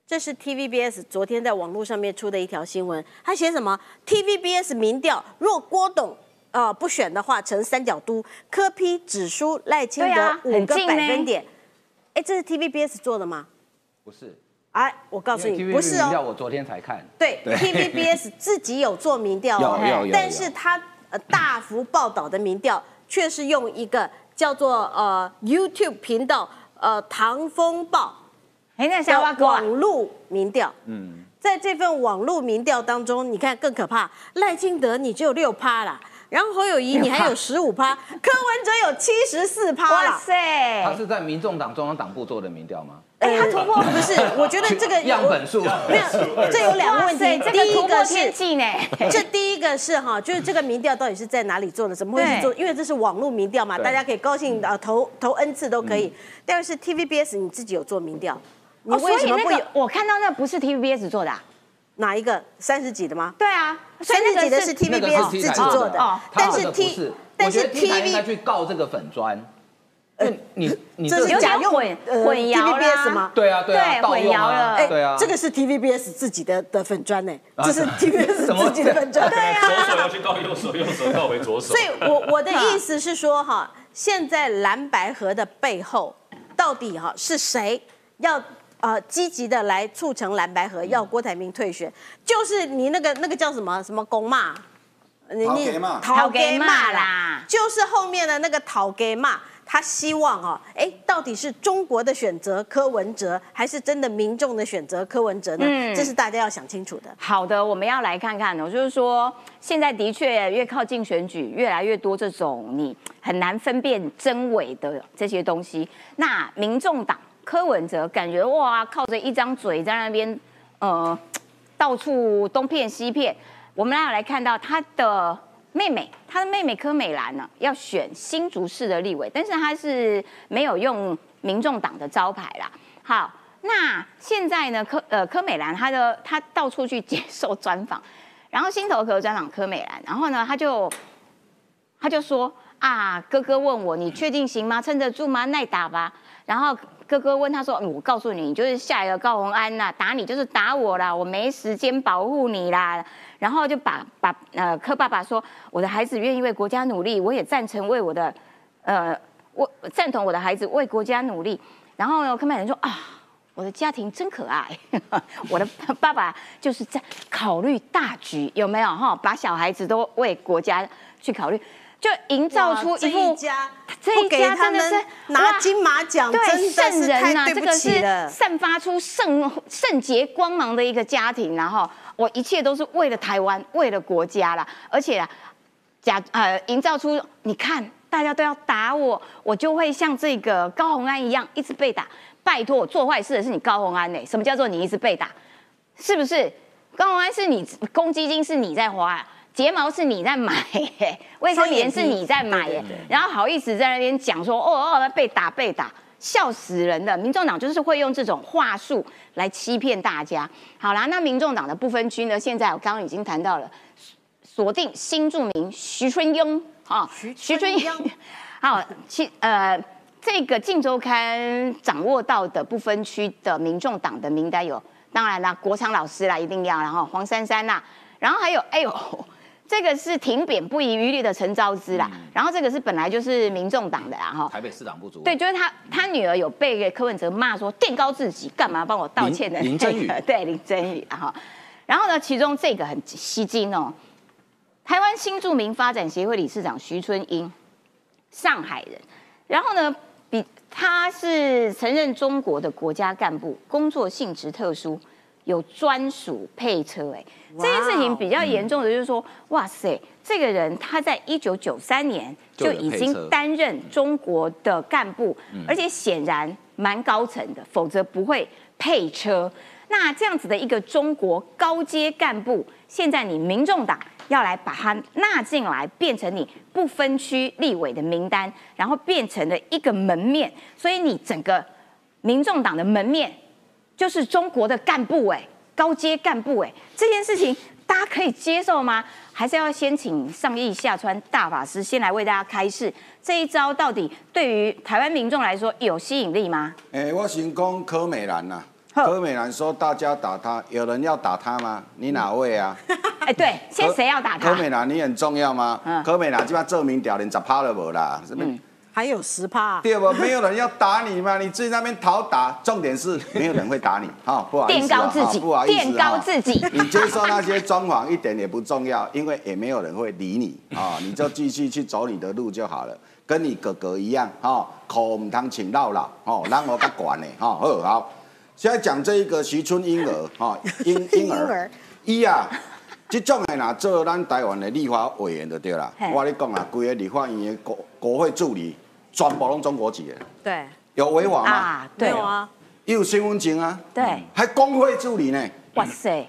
这是 TVBS 昨天在网络上面出的一条新闻，他写什么？TVBS 民调，若郭董呃不选的话，成三角都，科批只输赖清德五个百分点。哎，这是 TVBS 做的吗？不是。哎，我告诉你，不是哦。我昨天才看。对，TVBS *laughs* 自己有做民调哦，但是他呃大幅报道的民调，却是用一个叫做呃 YouTube 频道呃唐风暴，哎，那小花网络民调。嗯，在这份网络民调当中，你看更可怕，赖清德你只有六趴啦。然后侯友谊你还有十五趴，*laughs* 柯文哲有七十四趴哇塞！他是在民众党中央党部做的民调吗？哎，他突破不是？*laughs* 我觉得这个样本数没有，这有两个问题。第一个是 *laughs* 这第一个是哈，就是这个民调到底是在哪里做的？怎么会去做？因为这是网络民调嘛，大家可以高兴啊投投 N 次都可以。第二是 TVBS 你自己有做民调，你为什么不有？我看到那不是 TVBS 做的。哪一个三十几的吗？对啊，三十几的是 TVBS 自己做的，但是 T 但是 TV 应该去告这个粉砖，呃，你你这是假用混混淆了。吗？对啊对啊，混淆了，对啊，这个是 TVBS 自己的的粉砖呢，这是 TVBS 自己的粉砖，对啊，左手要去告右手，右手告回左手。所以我我的意思是说哈，现在蓝白河的背后到底哈是谁要？呃积极的来促成蓝白河，要郭台铭退选，就是你那个那个叫什么？什么公骂，你讨给骂。讨给骂啦。就是后面的那个讨给骂。他希望啊，哎，到底是中国的选择柯文哲，还是真的民众的选择柯文哲呢？嗯这是大家要想清楚的。好的，我们要来看看哦，就是说现在的确越靠近选举，越来越多这种你很难分辨真伪的这些东西。那民众党柯文哲感觉哇，靠着一张嘴在那边呃到处东骗西骗。我们要来看到他的妹妹，她的妹妹柯美兰呢，要选新竹市的立委，但是她是没有用民众党的招牌啦。好，那现在呢，柯呃柯美兰她的她到处去接受专访，然后心头壳专访柯美兰，然后呢，他就他就说啊，哥哥问我你确定行吗？撑得住吗？耐打吧。然后哥哥问他说，嗯我告诉你，你就是下一个高洪安呐，打你就是打我啦，我没时间保护你啦。然后就把把呃柯爸爸说，我的孩子愿意为国家努力，我也赞成为我的呃我赞同我的孩子为国家努力。然后呢，柯曼人说啊。我的家庭真可爱，*laughs* 我的爸爸就是在考虑大局，有没有哈？把小孩子都为国家去考虑，就营造出一副家这一家真的是们拿金马奖，对圣人呐、这个是。散发出圣圣洁光芒的一个家庭，然后我一切都是为了台湾，为了国家啦，而且啊，假呃营造出你看大家都要打我，我就会像这个高洪安一样一直被打。拜托，做坏事的是你高洪安呢、什么叫做你一直被打？是不是？高洪安是你公积金是你在花，睫毛是你在买、*laughs* 卫生棉是你在买、然后好意思在那边讲说哦哦被打被打，笑死人的。民众党就是会用这种话术来欺骗大家。好啦，那民众党的不分区呢，现在我刚刚已经谈到了，锁定新著名徐春英啊，徐春英 *laughs* 好，其呃。这个《镜周刊》掌握到的不分区的民众党的名单有，当然啦，国昌老师啦，一定要，然后黄珊珊啦，然后还有，哎呦，这个是停扁不遗余力的陈昭之啦，然后这个是本来就是民众党的啦，哈，台北市党部主委。对，就是他，他女儿有被柯文哲骂说垫高自己，干嘛帮我道歉的、林 *laughs* 林真宇。对林真宇，然后，然后呢，其中这个很吸睛哦，台湾新著名发展协会理事长徐春英，上海人，然后呢，比他是曾任中国的国家干部，工作性质特殊，有专属配车，哎，这件事情比较严重的就是说，哇塞，这个人他在一九九三年就就已经担任中国的干部，而且显然蛮高层的，否则不会配车。那这样子的一个中国高阶干部，现在你民众党要来把他纳进来，变成你不分区立委的名单，然后变成了一个门面，所以你整个民众党的门面就是中国的干部哎，高阶干部哎，这件事情大家可以接受吗？还是要先请上亿下川大法师先来为大家开示这一招到底对于台湾民众来说有吸引力吗？哎、我先讲柯美兰呐、好柯美兰说大家打他，有人要打他吗？你哪位啊？*laughs* 哎，对，先谁要打他？柯美兰你很重要吗？嗯柯美兰基本上证明掉连十趴都无啦，是不是？还有十趴，对不？没有人要打你嘛，你自己那边讨打，重点是 *laughs* 没有人会打你，哈、不好意思、啊，高自己哈不好，意思、啊，垫高自己。你接受那些装潢一点也不重要，因为也没有人会理你啊、*laughs* 你就继续去走你的路就好了，跟你哥哥一样，哈、口唔通请到老，哦，让我不管呢，哈、好好。现在讲这一个徐春婴儿，哈、婴婴婴儿 *laughs* 儿，伊啊，这种的啦，做咱台湾的立法委员就对啦。我跟你讲啦，规个立法院的国国会助理，全部拢中国籍的，对，有违法吗？啊，对。没有，啊，也有身份证啊，对，还工会助理呢。哇塞，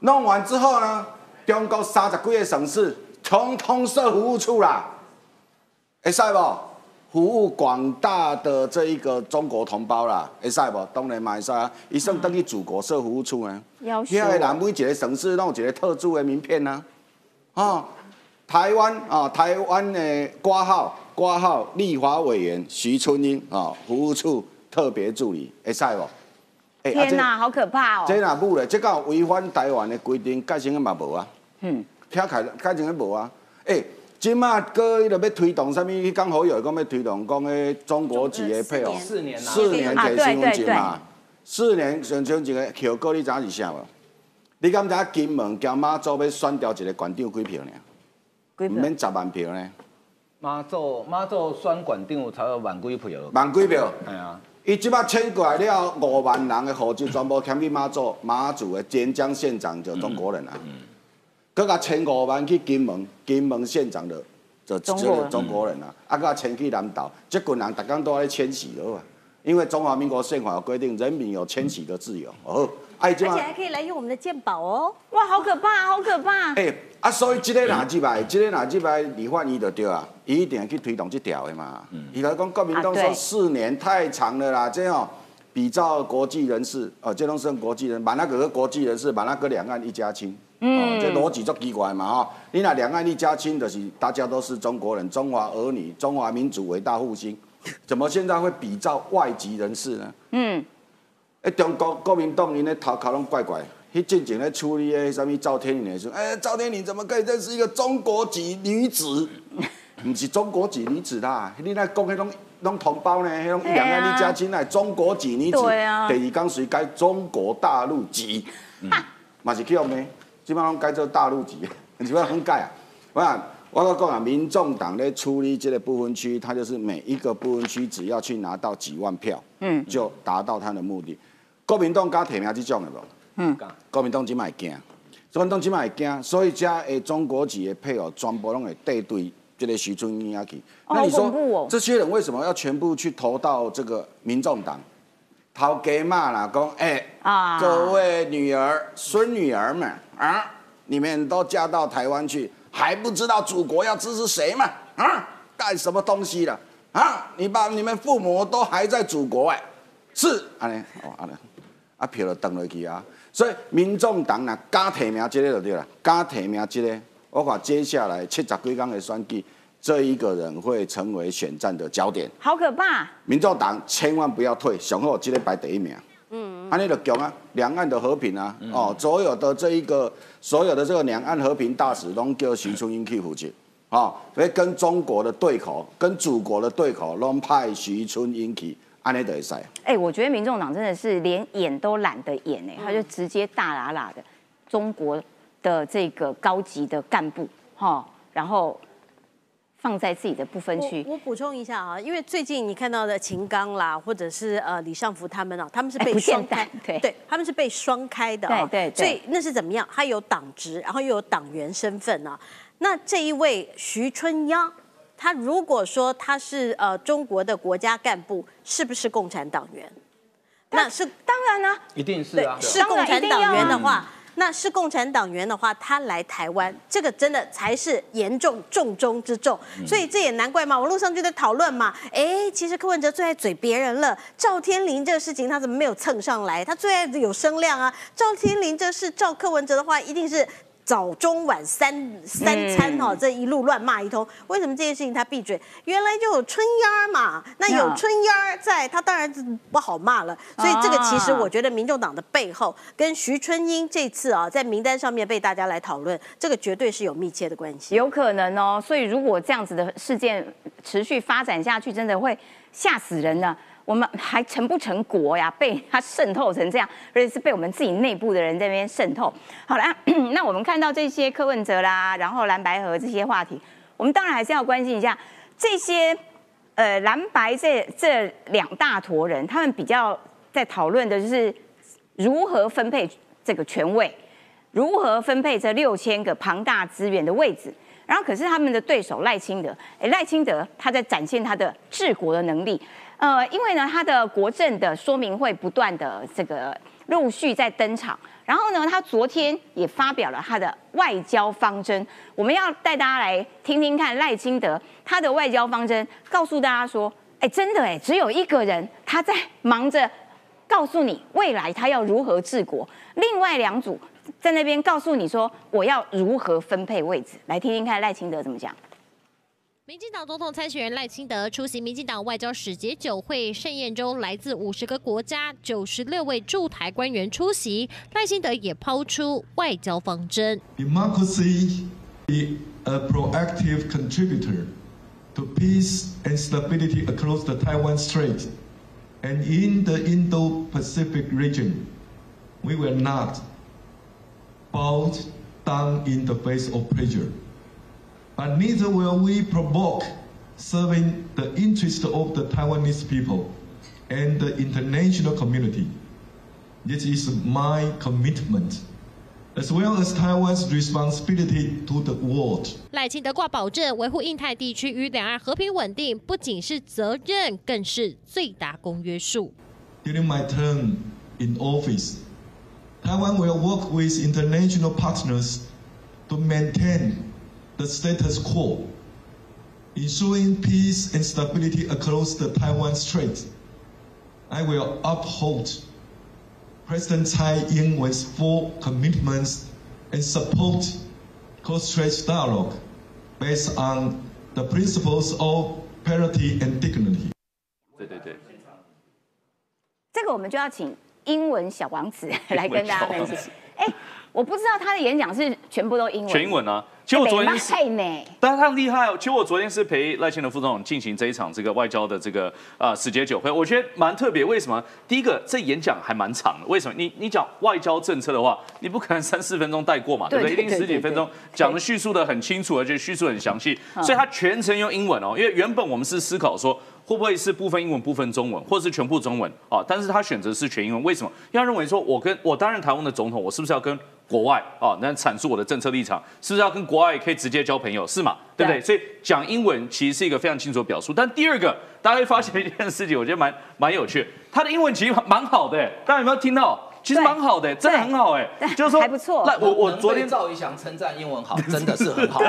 弄完之后呢，中国三十几个省市统统设服务处啦，会使不？服务广大的这一个中国同胞啦，会使不？当然嘛会使啊，伊算等于祖国设服务处呢。要求遐个人每一个省市拢有一个特殊的名片呢、啊，哦，台湾啊、台湾的挂号挂号立法委员徐春英啊、服务处特别助理，会使不？天哪，好可怕哦！这哪母咧，这个违反台湾的规定，改成个嘛无啊？嗯，听开改成个无啊？诶、即马哥伊就要推动啥物？迄刚好有讲要推动讲诶中国籍的配偶四年啊四年啊对给身份对对证嘛。四年前前一个票股你知影是啥无？你敢知影金门交马祖要选调一个县长几票呢？几票？毋免十万票呢，马祖马祖选馆长才有万几票。万几票。系啊，伊即摆迁过来了五万人的户籍全部迁去马祖，马祖的尖江县长就中国人啊。佮甲千五万去金门，金门县长的就中国人中国人啊，啊，佮迁去南岛，这群人逐工都在迁徙了啊。因为中华民国宪法有规定，人民有迁徙的自由。哦，而且还可以来用我们的鉴宝哦。哇，好可怕，好可怕！诶，啊，所以即个哪几摆，即个哪几摆立法院就对啊，伊一定会去推动这条的嘛。伊来讲，国民党说四年太长了啦，这样比照国际人士，哦，这拢算国际人，把那个国际人士，把那个两岸一家亲。嗯，这逻辑足奇怪嘛吼！你那两岸一家亲，就是大家都是中国人，中华儿女，中华民族伟大复兴，*laughs* 怎么现在会比照外籍人士呢？嗯，哎，中国国民党因咧头壳拢怪怪，迄进前咧处理诶什物赵天麟的时候，诶、赵天麟怎么可以认识一个中国籍女子？*laughs* 毋是中国籍女子啦，你那讲迄拢拢同胞呢，迄拢对啊两岸一家亲来中国籍女子，第二讲谁改中国大陆籍，*laughs* 嘛是去用呢，基本上拢改做大陆籍，*laughs* 基本上拢改啊。我讲，我甲讲啊，民众党咧处理这个不分区，它就是每一个不分区只要去拿到几万票，嗯，就达到他的目的。国民党敢提名这种的无？嗯国民党即摆会惊，国民党即摆会惊，所以遮诶中国籍的配偶全部拢会对对这个徐春英去。哦那你说这些人为什么要全部去投到这个民众党？头家骂啦，讲哎，啊各位女儿、孙女儿们啊，你们都嫁到台湾去，还不知道祖国要支持谁吗？啊，干什么东西了？啊，你把你们父母都还在祖国哎，是安尼哦安尼，啊票就登落去啊。所以民众党若敢提名这个就对了，敢提名这个，我看接下来七十几天的选举，这一个人会成为选战的焦点。好可怕！民众党千万不要退，上好今天排第一名。嗯，安尼就强啊，两岸的和平啊，哦，所有的这一个所有的这个两岸和平大使拢叫徐春英去负责，哦，所以跟中国的对口，跟祖国的对口，拢派徐春英去，安尼就会使。哎、我觉得民众党真的是连演都懒得演哎、他就直接大喇喇的中国的这个高级的干部哈，然后放在自己的不分区。我我补充一下啊，因为最近你看到的秦刚啦，或者是呃李尚福他们啊，他们是被双开得，对他们是被双开的啊，对对对所以那是怎么样？他有党职，然后又有党员身份啊。那这一位徐春央，他如果说他是呃中国的国家干部，是不是共产党员？那是当然啦、一定是啊，，是共产党员的话，那是共产党员的话，他来台湾，这个真的才是严重重中之重。所以这也难怪嘛，网络上就在讨论嘛。哎，其实柯文哲最爱嘴别人了，赵天林这个事情他怎么没有蹭上来？他最爱有声量啊。赵天林这是赵柯文哲的话，一定是。早中晚三三餐哈、这一路乱骂一通，为什么这件事情他闭嘴？原来就有春烟儿嘛，那有嗯春烟儿在，他当然是不好骂了。所以这个其实我觉得民众党的背后跟徐春英这次啊在名单上面被大家来讨论，这个绝对是有密切的关系。有可能哦。所以如果这样子的事件持续发展下去，真的会吓死人呢。我们还成不成国呀？被他渗透成这样，而且是被我们自己内部的人在那边渗透。好啦，*clears throat* 那我们看到这些柯文哲啦，然后蓝白河这些话题，我们当然还是要关心一下这些呃蓝白这这两大坨人，他们比较在讨论的就是如何分配这个权位。如何分配这六千个庞大资源的位置。然后，可是他们的对手赖清德，哎，赖清德他在展现他的治国的能力。呃，因为呢，他的国政的说明会不断的这个陆续在登场。然后呢，他昨天也发表了他的外交方针。我们要带大家来听听看赖清德他的外交方针，告诉大家说，哎，真的哎，只有一个人他在忙着告诉你未来他要如何治国，另外两组在那边告诉你说我要如何分配位置，来听听看赖清德怎么讲。民进党总统参选人赖清德出席民进党外交使节酒会盛宴中，来自五十个国家九十六位驻台官员出席，赖清德也抛出外交方针。Democracy be a proactive contributor to peace and stability across the Taiwan Strait And in the Indo-Pacific region, we will not bow down in the face of pressure. But neither will we provoke serving the interest of the Taiwanese people and the international community. This is my commitment, as well as Taiwan's responsibility to the world. 赖清德挂保证，维护印太地区与两岸和平稳定，不仅是责任，更是最大公约数。 During my term in office, Taiwan will work with international partners to maintain the status quo, ensuring peace and stability across the Taiwan Strait. I will uphold President Tsai Ing-wen's full commitments and support cross-strait dialogue based on the principles of parity and dignity. 对对对，这个我们就要请英文小王子来跟大家分析。哎，我不知道他的演讲是全部都英文，全英文啊。 其实我昨天是，但是他很厉害哦。其实我昨天是陪赖清德副总统进行这一场这个外交的这个啊使节酒会，我觉得蛮特别。为什么？第一个，这演讲还蛮长的。为什么？你你讲外交政策的话，你不可能三四分钟带过嘛，对不对？一定十几分钟讲的叙述的很清楚，而且叙述很详细。所以他全程用英文哦，因为原本我们是思考说。会不会是部分英文、部分中文，或者是全部中文啊？但是他选择是全英文，为什么？因为他认为说，我跟我担任台湾的总统，我是不是要跟国外啊，那阐述我的政策立场，是不是要跟国外可以直接交朋友，是嘛？对不对？所以讲英文其实是一个非常清楚的表述。但第二个，大家会发现一件事情，我觉得蛮蛮有趣，他的英文其实蛮好的，大家有没有听到？其实蛮好的，真的很好 *laughs* 哎，就是说还不错。那我我昨天赵一翔称赞英文好，*laughs* 真的是很好。对，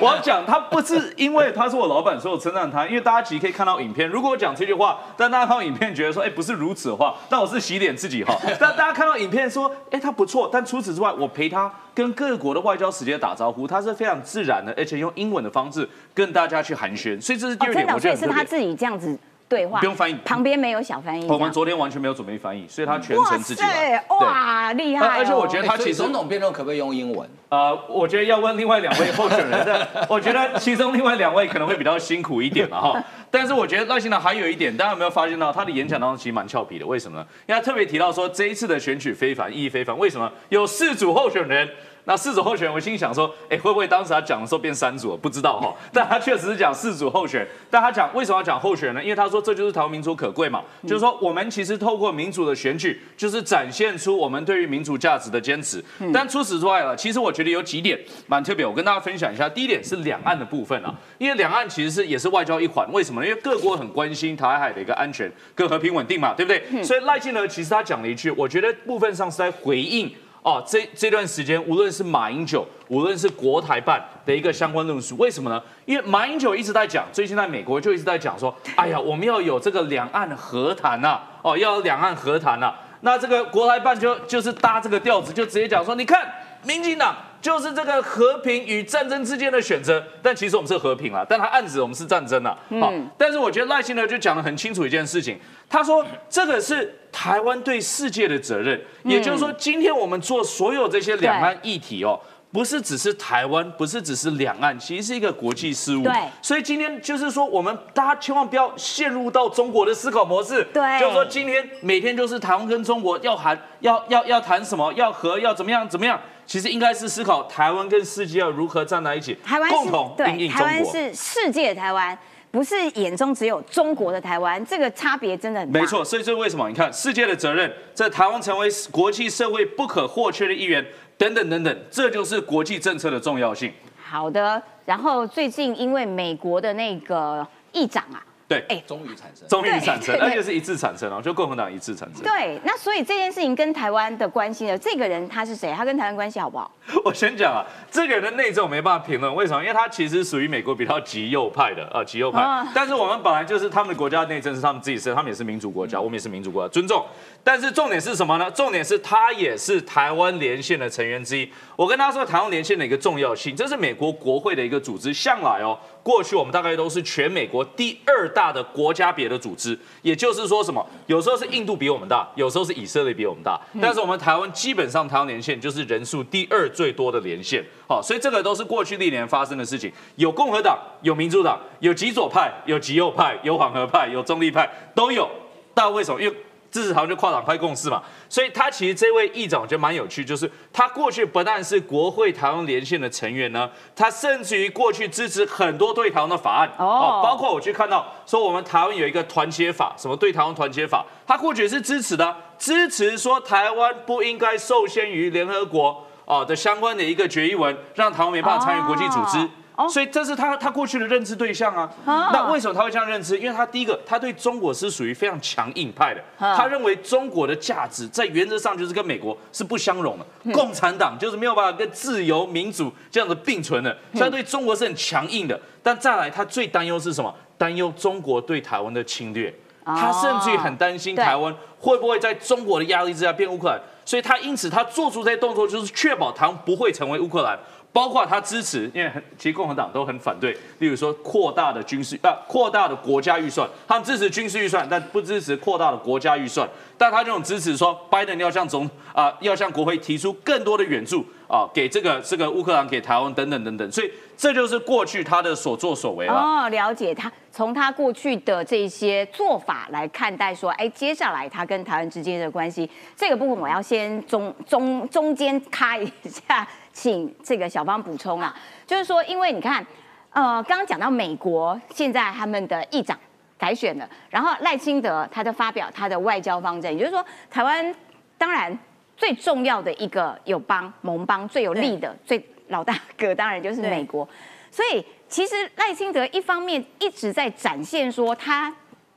我要讲他不是因为他是我老板，所以我称赞他，因为大家其实可以看到影片。如果我讲这句话，但大家看到影片觉得说，哎，不是如此的话，那我是洗脸自己哈。*laughs* 但大家看到影片说，哎，他不错。但除此之外，我陪他跟各国的外交使节打招呼，他是非常自然的，而且用英文的方式跟大家去寒暄。所以这是第二点，我觉得是他自己这样子。对话不用翻译，旁边没有小翻译。我们昨天完全没有准备翻译，所以他全程自己来。哇，厉害！而且我觉得他其实总统辩论可不可以用英文？呃，我觉得要问另外两位候选人的，*laughs* 我觉得其中另外两位可能会比较辛苦一点嘛哈。但是我觉得赖幸德还有一点，大家有没有发现到他的演讲当中其实蛮俏皮的？为什么呢？因为他特别提到说这一次的选举非凡，意义非凡。为什么？有四组候选人。那四组候选人，我心想说，哎，会不会当时他讲的时候变三组？不知道哈。*laughs* 但他确实是讲四组候选。但他讲为什么要讲候选人呢？因为他说这就是台湾民主可贵嘛，就是说我们其实透过民主的选举，就是展现出我们对于民主价值的坚持。但除此之外了，其实我觉得有几点蛮特别，我跟大家分享一下。第一点是两岸的部分啊，因为两岸其实是也是外交一环。为什么？因为各国很关心台海的一个安全跟和平稳定嘛，对不对？所以赖清德其实他讲了一句，我觉得部分上是在回应。哦，这这段时间，无论是马英九，无论是国台办的一个相关论述，为什么呢？因为马英九一直在讲，最近在美国就一直在讲说，*laughs* 哎呀，我们要有这个两岸和谈呐，哦，要有两岸和谈呐。那这个国台办就就是搭这个调子，就直接讲说，你看，民进党就是这个和平与战争之间的选择，但其实我们是和平了，但他暗指我们是战争啊。好，但是我觉得赖清德就讲得很清楚一件事情，他说这个是。台湾对世界的责任，也就是说，今天我们做所有这些两岸议题哦，不是只是台湾，不是只是两岸，其实是一个国际事务。对，所以今天就是说，我们大家千万不要陷入到中国的思考模式。对，就是说，今天每天就是台湾跟中国要谈，要要要谈什么，要和要怎么样怎么样，其实应该是思考台湾跟世界要如何站在一起，台湾共同应应中国。台湾是世界的台湾。不是眼中只有中国的台湾，这个差别真的很大。没错，所以这是为什么？你看，世界的责任在台湾成为国际社会不可或缺的一员，等等等等，这就是国际政策的重要性。好的，然后最近因为美国的那个议长啊。对，哎，终于产生，终于产生，而且是一致产生哦，就共和党一致产生。对，那所以这件事情跟台湾的关系呢？这个人他是谁？他跟台湾关系好不好？我先讲啊，这个人的内政我没办法评论，为什么？因为他其实属于美国比较极右派的啊，极右派。但是我们本来就是他们的国家内政是他们自己设，他们也是民主国家，我们也是民主国家，尊重。但是重点是什么呢？重点是他也是台湾连线的成员之一。我跟他说台湾连线的一个重要性，这是美国国会的一个组织，向来哦。过去我们大概都是全美国第二大的国家别的组织，也就是说什么？有时候是印度比我们大，有时候是以色列比我们大，但是我们台湾基本上台湾连线就是人数第二最多的连线，好，所以这个都是过去历年发生的事情。有共和党，有民主党，有极左派，有极右派，有缓和派，有中立派，都有。但为什么？因为支持台湾就跨党派共识嘛，所以他其实这位议长我觉得蛮有趣，就是他过去不但是国会台湾连线的成员呢，他甚至于过去支持很多对台湾的法案。哦。哦，包括我去看到说我们台湾有一个团结法，什么对台湾团结法，他过去也是支持的，支持说台湾不应该受限于联合国哦的相关的一个决议文，让台湾没办法参与国际组织。哦所以这是他他过去的认知对象啊。哦那为什么他会这样认知？因为他第一个，他对中国是属于非常强硬派的，嗯他认为中国的价值在原则上就是跟美国是不相容的，嗯共产党就是没有办法跟自由民主这样子并存的，所以他对中国是很强硬的。但再来，他最担忧是什么？担忧中国对台湾的侵略。哦他甚至于很担心台湾会不会在中国的压力之下变乌克兰，所以他因此他做出这些动作，就是确保台湾不会成为乌克兰。包括他支持，因为其实共和党都很反对，例如说扩大的军事啊，扩大的国家预算，他们支持军事预算，但不支持扩大的国家预算。但他这种支持说，拜登要向总啊、要向国会提出更多的援助啊、给这个这个乌克兰，给台湾等等等等。所以这就是过去他的所作所为。哦，了解他从他过去的这些做法来看待说，哎，接下来他跟台湾之间的关系，这个部分我要先中中中间开一下，请这个小芳补充啊。就是说，因为你看，呃，刚刚讲到美国现在他们的议长改选了，然后赖清德他就发表他的外交方针，也就是说，台湾当然最重要的一个友邦盟邦最有利的最老大哥，当然就是美国。所以其实赖清德一方面一直在展现说他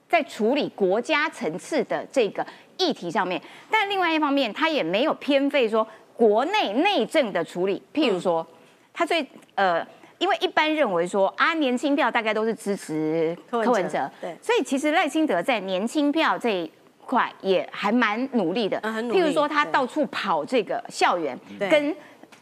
在处理国家层次的这个议题上面，但另外一方面他也没有偏废说国内内政的处理，譬如说他最呃。因为一般认为说啊，年轻票大概都是支持柯文哲对所以其实赖清德在年轻票这一块也还蛮努力的。譬如说，他到处跑这个校园，跟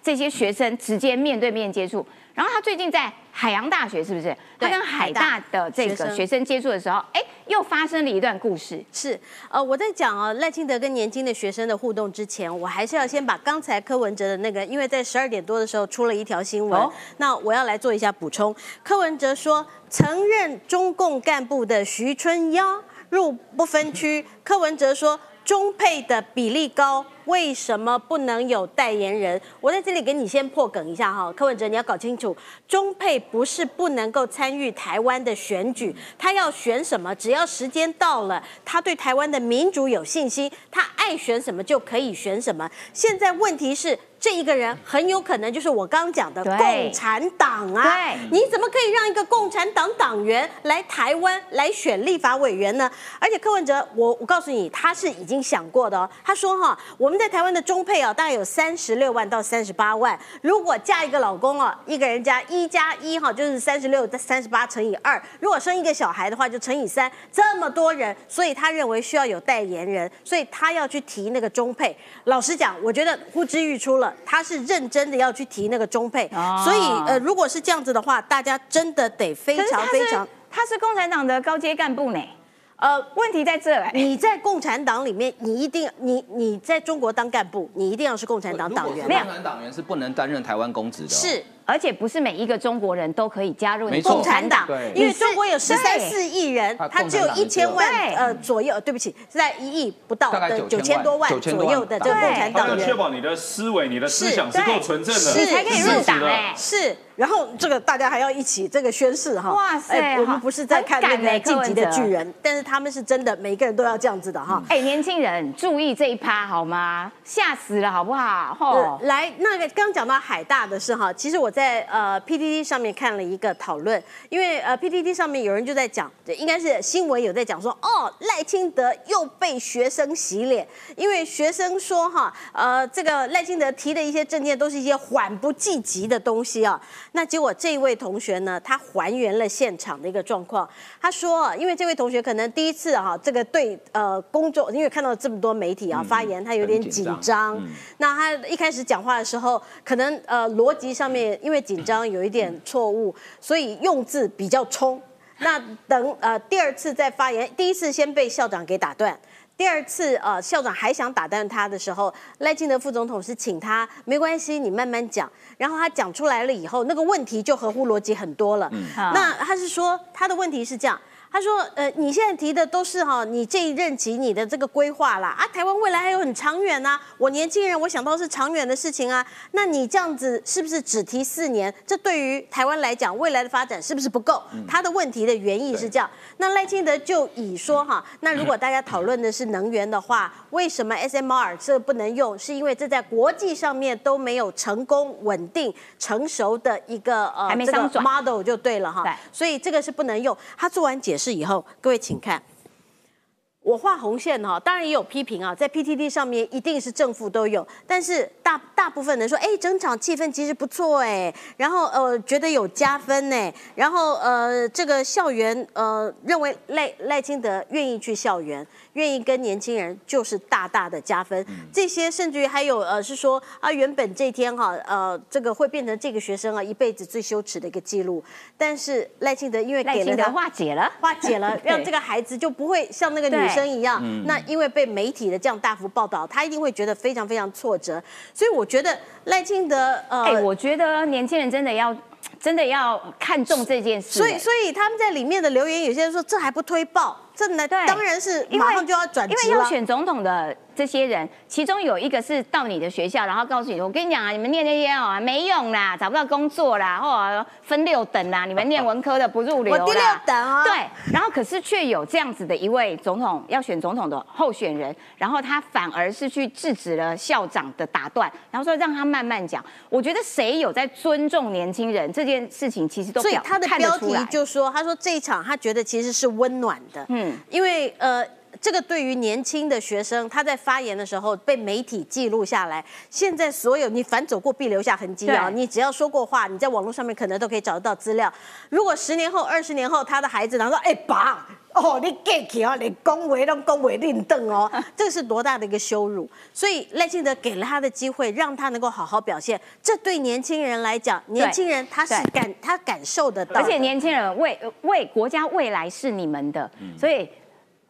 这些学生直接面对面接触。然后他最近在海洋大学，是不是？他跟海大的这个学生接触的时候，哎，又发生了一段故事。是，呃，我在讲啊赖清德跟年轻的学生的互动之前，我还是要先把刚才柯文哲的那个，因为在十二点多的时候出了一条新闻，哦那我要来做一下补充。柯文哲说，曾任中共干部的徐春耀入不分区。柯文哲说，中配的比例高，为什么不能有代言人？我在这里给你先破梗一下哈，柯文哲，你要搞清楚，中配不是不能够参与台湾的选举，他要选什么，只要时间到了，他对台湾的民主有信心，他爱选什么就可以选什么。现在问题是。这一个人很有可能就是我刚刚讲的共产党啊！你怎么可以让一个共产党党员来台湾来选立法委员呢？而且柯文哲，我我告诉你，他是已经想过的哦。他说哈，我们在台湾的中配啊，大概有三十六万到三十八万。如果嫁一个老公啊，一个人家一加一哈，就是三十六三十八乘以二。如果生一个小孩的话，就乘以三，这么多人，所以他认为需要有代言人，所以他要去提那个中配。老实讲，我觉得呼之欲出了，他是认真的要去提那个中配。哦所以呃，如果是这样子的话，大家真的得非常非常。他是共产党的高阶干部呢。呃，问题在这来，你在共产党里面，你一定你你在中国当干部，你一定要是共产党党员如果。是共产党员是不能担任台湾公职的、哦。是而且不是每一个中国人都可以加入共产党，因为中国有十三四亿人他，只有一千万呃左右，对不起，是在一亿不到的九千多万万9000左右的这个共产他要确。保你的思维、你的思想是是够纯正的，是你才可以入党是哎。是，然后这个大家还要一起这个宣誓哈。哇塞哎我们不是在看那个晋级的巨人，但是他们是真的，每个人都要这样子的哈。哎，年轻人注意这一趴好吗？吓死了好不好？吼呃，，来，那个刚讲到海大的事哈，其实我在呃 PTT 上面看了一个讨论，因为呃 PTT 上面有人就在讲，应该是新闻有在讲说，哦，赖清德又被学生洗脸，因为学生说哈，呃，这个赖清德提的一些证件都是一些缓不济急的东西啊，那结果这一位同学呢，他还原了现场的一个状况，他说，因为这位同学可能第一次哈，这个对呃公众，因为看到这么多媒体啊发言，他有点紧张。那他一开始讲话的时候，可能呃逻辑上面因为紧张有一点错误，所以用字比较冲。那等呃第二次再发言，第一次先被校长给打断。第二次，呃，校长还想打断他的时候，赖清德副总统是请他没关系，你慢慢讲。然后他讲出来了以后，那个问题就合乎逻辑很多了。那他是说他的问题是这样，他说，呃，你现在提的都是哈，你这一任期你的这个规划啦，啊，台湾未来还有很长远呐、我年轻人，我想到是长远的事情啊。那你这样子是不是只提四年？这对于台湾来讲，未来的发展是不是不够？他的问题的原意是这样。那赖清德就以说哈，那如果大家讨论的是能源的话，为什么 SMR 这不能用？是因为这在国际上面都没有成功、稳定、成熟的一个呃这个 model 就对了哈对。所以这个是不能用。他做完解释是以后，各位请看。我画红线哈，当然也有批评啊，在 PTT 上面一定是正负都有，但是大大部分人说，哎，整场气氛其实不错哎，然后呃觉得有加分呢，然后呃这个校园呃认为赖赖清德愿意去校园，愿意跟年轻人就是大大的加分，这些甚至于还有呃是说啊原本这天哈呃这个会变成这个学生啊一辈子最羞耻的一个记录，但是赖清德因为赖清德给了他化解了，化解了，*laughs* 让这个孩子就不会像那个女生一样。那因为被媒体的这样大幅报道，他一定会觉得非常非常挫折。所以我觉得赖清德，呃，哎，我觉得年轻人真的要真的要看重这件事。所以哎所以他们在里面的留言，有些人说这还不推爆，这呢对当然是马上就要转因为要。选总统的这些人，其中有一个是到你的学校，然后告诉你，我跟你讲啊，你们念那些哦没用啦，找不到工作啦，或分六等啦，你们念文科的不入流啦。我第六等哦对，然后可是却有这样子的一位总统要选总统的候选人，然后他反而是去制止了校长的打断，然后说让他慢慢讲。我觉得谁有在尊重年轻人这件事情，其实都表所以他的标题。就说，他说这一场他觉得其实是温暖的，嗯嗯，因为呃。这个对于年轻的学生，他在发言的时候被媒体记录下来。现在所有你反走过必留下痕迹啊！你只要说过话，你在网络上面可能都可以找得到资料。如果十年后、二十年后，他的孩子然后说：“哎、爸，哦，你 gay 起哦，你恭维都恭维令邓哦，*laughs* 这个是多大的一个羞辱！所以赖清德给了他的机会，让他能够好好表现。这对年轻人来讲，年轻人他是感他感受得到的，而且年轻人为为国家未来是你们的，所以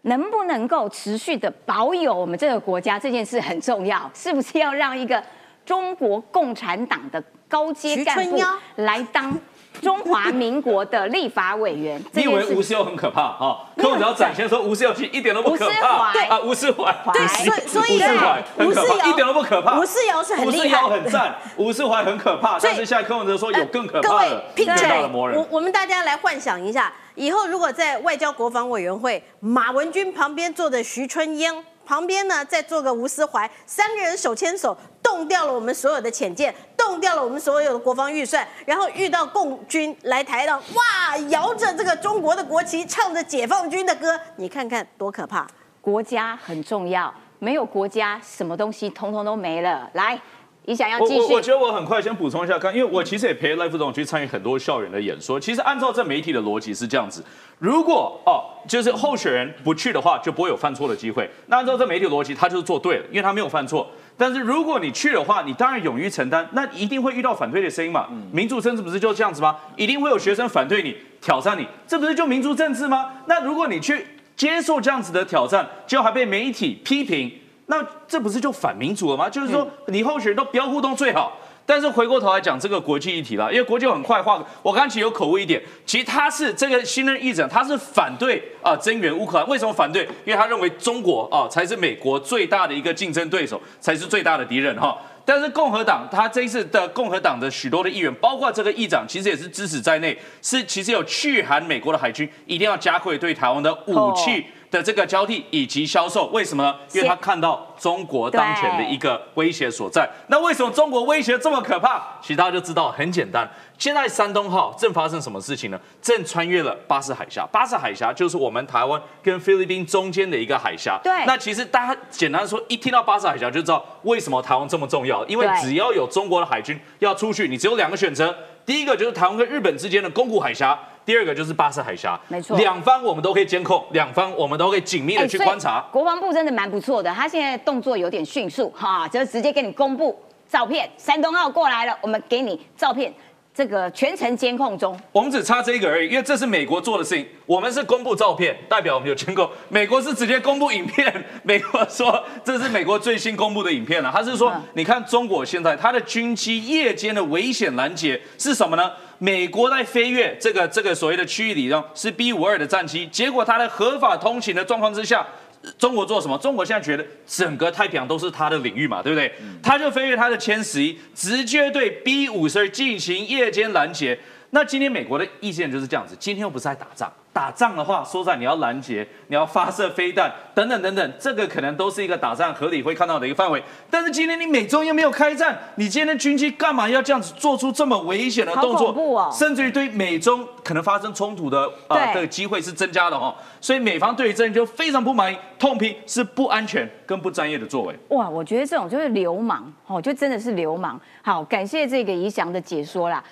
能不能够持续的保有我们这个国家这件事很重要，是不是要让一个中国共产党的高阶干部来当中华民国的立法委员？这 *laughs* 你以为吴思友很可怕啊？没有柯文哲要展现说吴思友其实一点都不可怕，对啊，吴思怀，对，所以所以吴思怀很可怕，一点都不可怕。吴思友是很厉害。很赞，吴思怀很可怕，但是现在柯文哲说有更可各位怕的最大的魔人我。我们大家来幻想一下，以后如果在外交国防委员会，马文君旁边坐的徐春英，旁边呢再做个吴思怀，三个人手牵手，动掉了我们所有的潜舰，动掉了我们所有的国防预算，然后遇到共军来台了，哇，摇着这个中国的国旗，唱着解放军的歌，你看看多可怕！国家很重要，没有国家，什么东西通通都没了。来，你想要继续我我我？觉得我很快先补充一下，看，因为我其实也陪赖副总去参与很多校园的演说。其实按照这媒体的逻辑是这样子：如果哦，就是候选人不去的话，就不会有犯错的机会。那按照这媒体的逻辑，他就是做对了，因为他没有犯错。但是如果你去的话，你当然勇于承担，那一定会遇到反对的声音嘛。民主政治不是就这样子吗？一定会有学生反对你、挑战你，这不是就民主政治吗？那如果你去接受这样子的挑战，结果还被媒体批评，那这不是就反民主了吗？就是说，你候选人都不要互动最好。但是回过头来讲这个国际议题啦，因为国际很快话，我刚才其实有口误一点，其实他是这个新任议长，他是反对啊、增援乌克兰。为什么反对？因为他认为中国啊、才是美国最大的一个竞争对手，才是最大的敌人哈。但是共和党他这一次的共和党的许多的议员，包括这个议长，其实也是支持在内，是其实有去韩美国的海军，一定要加快对台湾的武器的这个交替以及销售。为什么呢？因为他看到中国当前的一个威胁所在。那为什么中国威胁这么可怕？其实大家就知道，很简单。现在山东号正发生什么事情呢？正穿越了巴士海峡。巴士海峡就是我们台湾跟菲律宾中间的一个海峡。对那其实大家简单说，一听到巴士海峡就知道为什么台湾这么重要。因为只要有中国的海军要出去，你只有两个选择。第一个就是台湾跟日本之间的宫古海峡，第二个就是巴士海峡。没错两方我们都可以监控，两方我们都可以紧密的去观察。国防部真的蛮不错的，他现在动作有点迅速哈，就直接给你公布照片，山东号过来了，我们给你照片。这个全程监控中。我们只差这个而已，因为这是美国做的事情，我们是公布照片，代表我们有监控。美国是直接公布影片，美国说这是美国最新公布的影片了。他是说，你看中国现在它的军机夜间的危险拦截是什么呢？美国在飞越这个这个所谓的区域里呢，是 B 五二的战机，结果它在合法通行的状况之下。中国做什么？中国现在觉得整个太平洋都是他的领域嘛，对不对？他就飞越他的歼十一，直接对 B 五十二进行夜间拦截。那今天美国的意见就是这样子，今天又不是在打仗，打仗的话，说在你要拦截，你要发射飞弹等等等等，这个可能都是一个打仗合理会看到的一个范围。但是今天你美中又没有开战，你今天军机干嘛要这样子做出这么危险的动作？甚至于对美中可能发生冲突的啊对的机会是增加的哦。所以美方对于这就非常不满意，痛批是不安全跟不专业的作为。哇，我觉得这种就是流氓哦，就真的是流氓。好，感谢这个怡翔的解说啦。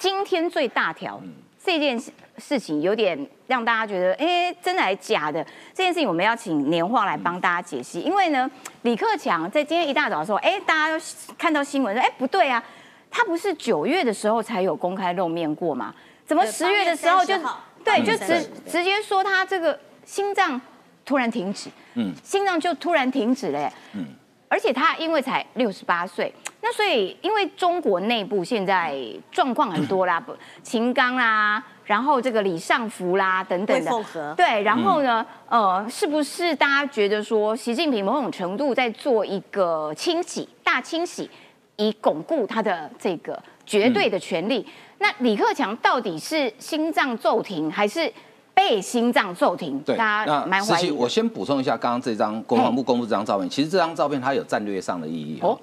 今天最大条、这件事事情有点让大家觉得，哎，真的还假的？这件事情我们要请年晃来帮大家解析，因为呢，李克强在今天一大早的时候，哎，大家都看到新闻说，哎，不对啊，他不是九月的时候才有公开露面过吗？怎么十月的时候就8月30号。对，就直直接说他这个心脏突然停止，嗯，心脏就突然停止了，嗯，而且他因为才六十八岁，那所以因为中国内部现在状况很多啦，*clears throat* 不秦刚啦，然后这个李尚福啦等等的，对，然后呢，呃，是不是大家觉得说习近平某种程度在做一个清洗、大清洗，以巩固他的这个绝对的权利？那李克强到底是心脏骤停还是被心脏骤停？对，大家蛮怀疑。我先补充一下刚刚这张国防部公布这张照片，其实这张照片它有战略上的意义哦哦。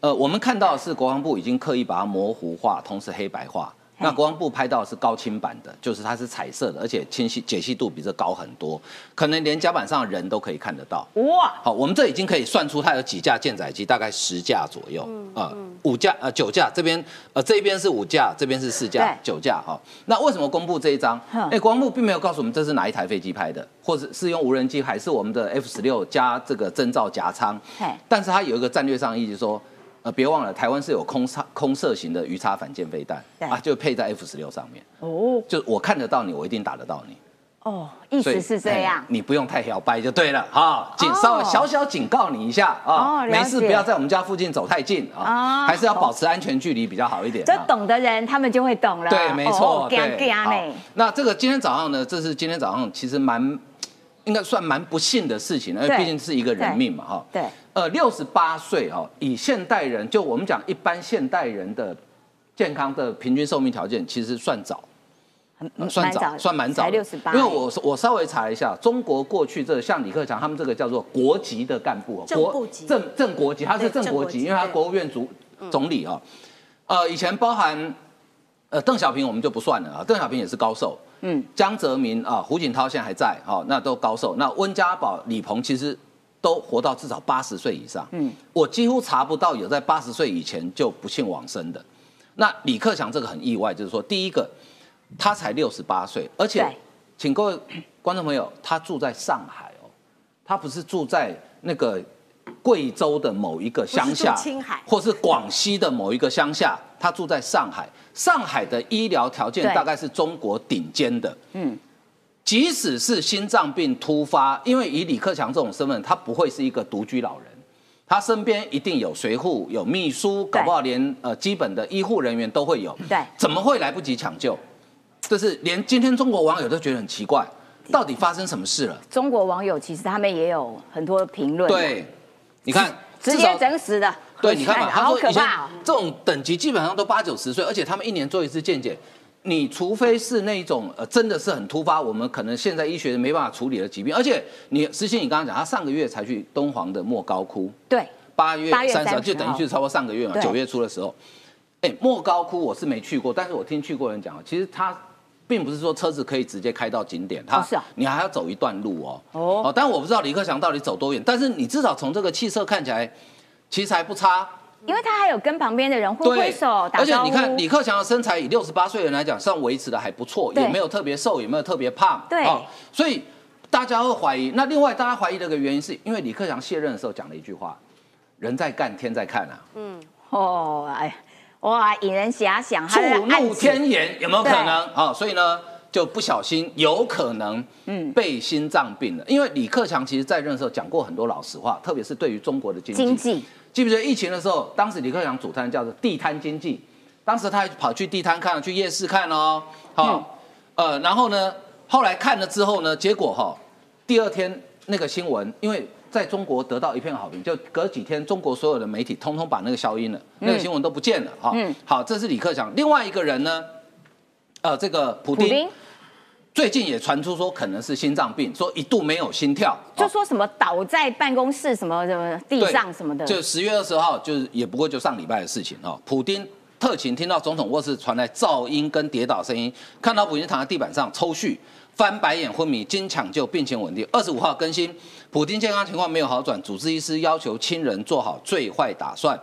呃，我们看到是国防部已经刻意把它模糊化，同时黑白化。那国防部拍到是高清版的，就是它是彩色的，而且清晰解析度比这高很多，可能连甲板上的人都可以看得到。哇，好，我们这已经可以算出它有几架舰载机，大概十架左右，嗯呃，五架呃九架，这边呃这边是五架，这边是四架，九架哈。那为什么公布这一张哼？哎，国防部并没有告诉我们这是哪一台飞机拍的，或者是用无人机，还是我们的 F 十六加这个增造夹舱嘿。但是它有一个战略上的意义，就是说。呃，别忘了，台湾是有空射空射型的鱼叉反舰飞弹对啊，就配在 F 十六上面，哦就我看得到你，我一定打得到你。哦，意思是这样哎。你不用太摇摆就对了哈，警哦稍微小小警告你一下哦啊，没事不要在我们家附近走太近哦啊，还是要保持安全距离比较好一点这啊。懂的人他们就会懂了。对，没错，那这个今天早上呢，这是今天早上其实蛮应该算蛮不幸的事情，因为对毕竟是一个人命嘛哈。对，呃，六十八岁哦，以现代人就我们讲一般现代人的健康的平均寿命条件，其实算早。呃算蛮早，算蛮早才的，68因为我我稍微查一下，中国过去这个像李克强他们这个叫做国级的干部哦，国正正正国级，他是正国级，正国级对因为他国务院主总理啊。呃，以前包含呃邓小平我们就不算了啊，邓小平也是高寿，嗯，江泽民啊，胡锦涛现在还在，哈、那都高寿。那温家宝、李鹏其实都活到至少八十岁以上，嗯，我几乎查不到有在八十岁以前就不幸往生的。那李克强这个很意外，就是说，第一个他才六十八岁，而且请各位观众朋友，他住在上海哦，他不是住在那个贵州的某一个乡下，青海。或是广西的某一个乡下，他住在上海。上海的医疗条件大概是中国顶尖的，嗯，即使是心脏病突发，因为以李克强这种身份，他不会是一个独居老人，他身边一定有随护、有秘书，搞不好连呃基本的医护人员都会有。对怎么会来不及抢救？就是连今天中国网友都觉得很奇怪，到底发生什么事了？中国网友其实他们也有很多评论，，对，你看，直接整死的，对，你看嘛，他好说以前可怕哦。这种等级基本上都八九十岁，而且他们一年做一次健检。你除非是那种呃真的是很突发，我们可能现在医学没办法处理的疾病，而且你实心你刚刚讲，他上个月才去敦煌的莫高窟，对，八月8月30三十号就等于去差不多上个月嘛，九月初的时候，哎，莫高窟我是没去过，但是我听去过人讲，其实他并不是说车子可以直接开到景点，它哦啊你还要走一段路哦。哦哦，但我不知道李克强到底走多远，但是你至少从这个气色看起来，其实还不差。因为他还有跟旁边的人挥挥手打而且，你看李克强的身材，以六十八岁的人来讲，算维持的还不错，也没有特别瘦，也没有特别胖。对哦所以大家会怀疑。那另外大家怀疑的一个原因，是因为李克强卸任的时候讲了一句话：“人在干，天在看啊。嗯哦，哎，哇，引人遐想，触怒天言，有没有可能？啊，所以呢，就不小心有可能嗯被心脏病了。因为李克强其实在任的时候讲过很多老实话，特别是对于中国的经济。经济记不记得疫情的时候，当时李克强主摊叫做地摊经济，当时他还跑去地摊看，去夜市看哦，好、呃，然后呢，后来看了之后呢，结果哈、第二天那个新闻，因为在中国得到一片好评，就隔几天，中国所有的媒体通通把那个消音了，那个新闻都不见了哈、嗯。好，这是李克强。另外一个人呢，呃，这个普丁普丁最近也传出说可能是心脏病，说一度没有心跳，就说什么倒在办公室什么什么地上什么的，就十月二十号，就是也不过就上礼拜的事情哦。普丁特勤听到总统卧室传来噪音跟跌倒声音，看到普京躺在地板上抽搐、翻白眼、昏迷，经抢救病情稳定。二十五号更新，普丁健康情况没有好转，主治医师要求亲人做好最坏打算。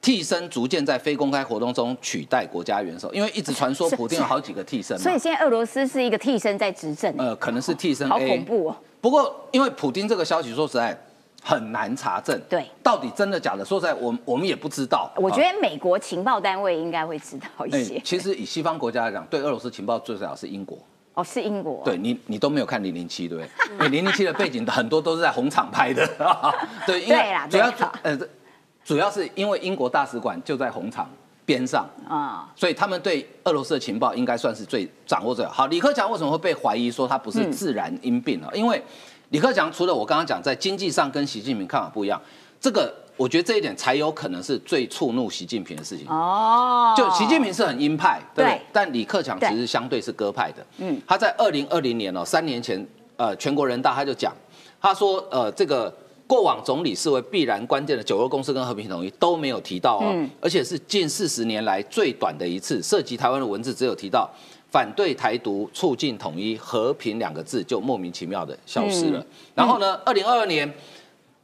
替身逐渐在非公开活动中取代国家元首，因为一直传说普丁有好几个替身嘛，所以现在俄罗斯是一个替身在执政，呃，可能是替身 A，好恐怖哦。不过，因为普京这个消息，说实在很难查证，对到底真的假的，说实在，我们我们也不知道。我觉啊得美国情报单位应该会知道一哎些。其实以西方国家来讲，对俄罗斯情报最少是英国。哦，是英国。对你，你都没有看零零七，对不对？因为零零七的背景很多都是在红场拍的，*laughs* 对，因为主要呃，这主要是因为英国大使馆就在红场边上，啊，所以他们对俄罗斯的情报应该算是最掌握最好。好，李克强为什么会被怀疑说他不是嗯自然因病啊？因为李克强除了我刚刚讲在经济上跟习近平看法不一样，这个我觉得这一点才有可能是最触怒习近平的事情。哦，就习近平是很鹰派，对不对对？但李克强其实相对是鸽派的。嗯嗯，他在二零二零年哦，三年前，呃，全国人大他就讲，他说，呃，这个过往总理视为必然关键的九二共识跟和平统一都没有提到哦，嗯而且是近四十年来最短的一次涉及台湾的文字，只有提到反对台独、促进统一、和平两个字，就莫名其妙的消失了。嗯然后呢，二零二二年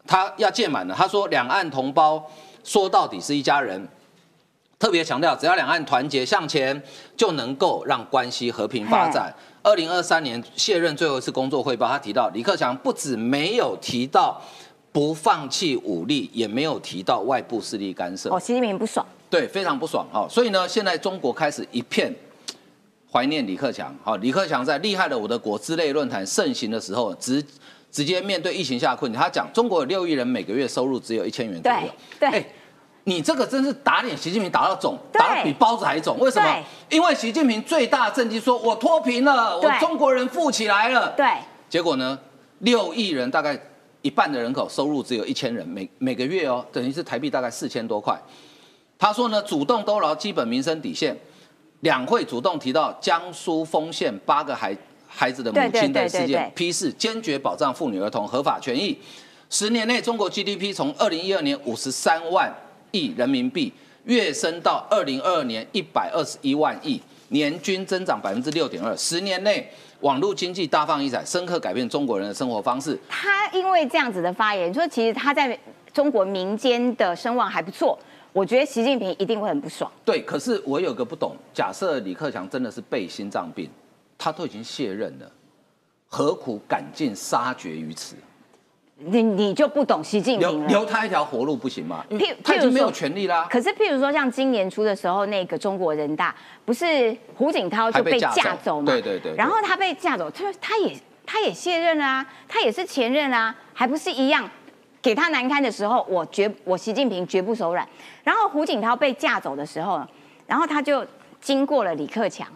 他要届满了，他说两岸同胞说到底是一家人。特别强调，只要两岸团结向前，就能够让关系和平发展。二零二三年卸任最后一次工作汇报，他提到李克强不止没有提到不放弃武力，也没有提到外部势力干涉。哦，习近平不爽，对，非常不爽哈、哦。所以呢，现在中国开始一片怀念李克强。好、李克强在厉害了我的国之类论坛盛行的时候，直直接面对疫情下的困境，他讲中国有六亿人每个月收入只有一千元左右。对你这个真是打脸习近平打到肿，打到比包子还肿。为什么？因为习近平最大的政绩说，我脱贫了，我中国人富起来了。对，结果呢，六亿人大概一半的人口收入只有一千人，每每个月哦，等于是台币大概四千多块。他说呢，主动兜牢基本民生底线。两会主动提到江苏丰县八个孩孩子的母亲的事件，批示坚决保障妇女儿童合法权益。十年内，中国 GDP 从二零一二年五十三万亿人民币跃升到二零二二年一百二十一万亿，年均增长百分之六点二。十年内，网络经济大放异彩，深刻改变中国人的生活方式。他因为这样子的发言，说其实他在中国民间的声望还不错，我觉得习近平一定会很不爽。对，可是我有个不懂，假设李克强真的是被心脏病，他都已经卸任了，何苦赶尽杀绝于此？你你就不懂习近平了。留他一条活路不行吗？因为譬譬如他已经没有权利啦。可是，譬如说，像今年初的时候，那个中国人大不是胡锦涛就被架走架走嘛？对对对对然后他被架走，他他也他也卸任啊，他也是前任啊，还不是一样？给他难堪的时候，我绝我习近平绝不手软。然后胡锦涛被架走的时候，然后他就经过了李克强，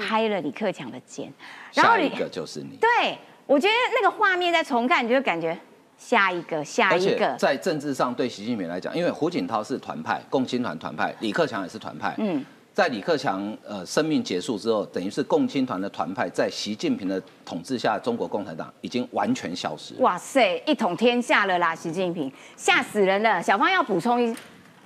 拍了李克强的肩，然后李下一个就是你。对我觉得那个画面再重看，你就会感觉下一个下一个，在政治上，对习近平来讲，因为胡锦涛是团派，共青团团派，李克强也是团派。嗯，在李克强呃生命结束之后，等于是共青团的团派在习近平的统治下，中国共产党已经完全消失。哇塞，一统天下了啦！习近平吓死人了。小芳要补充一，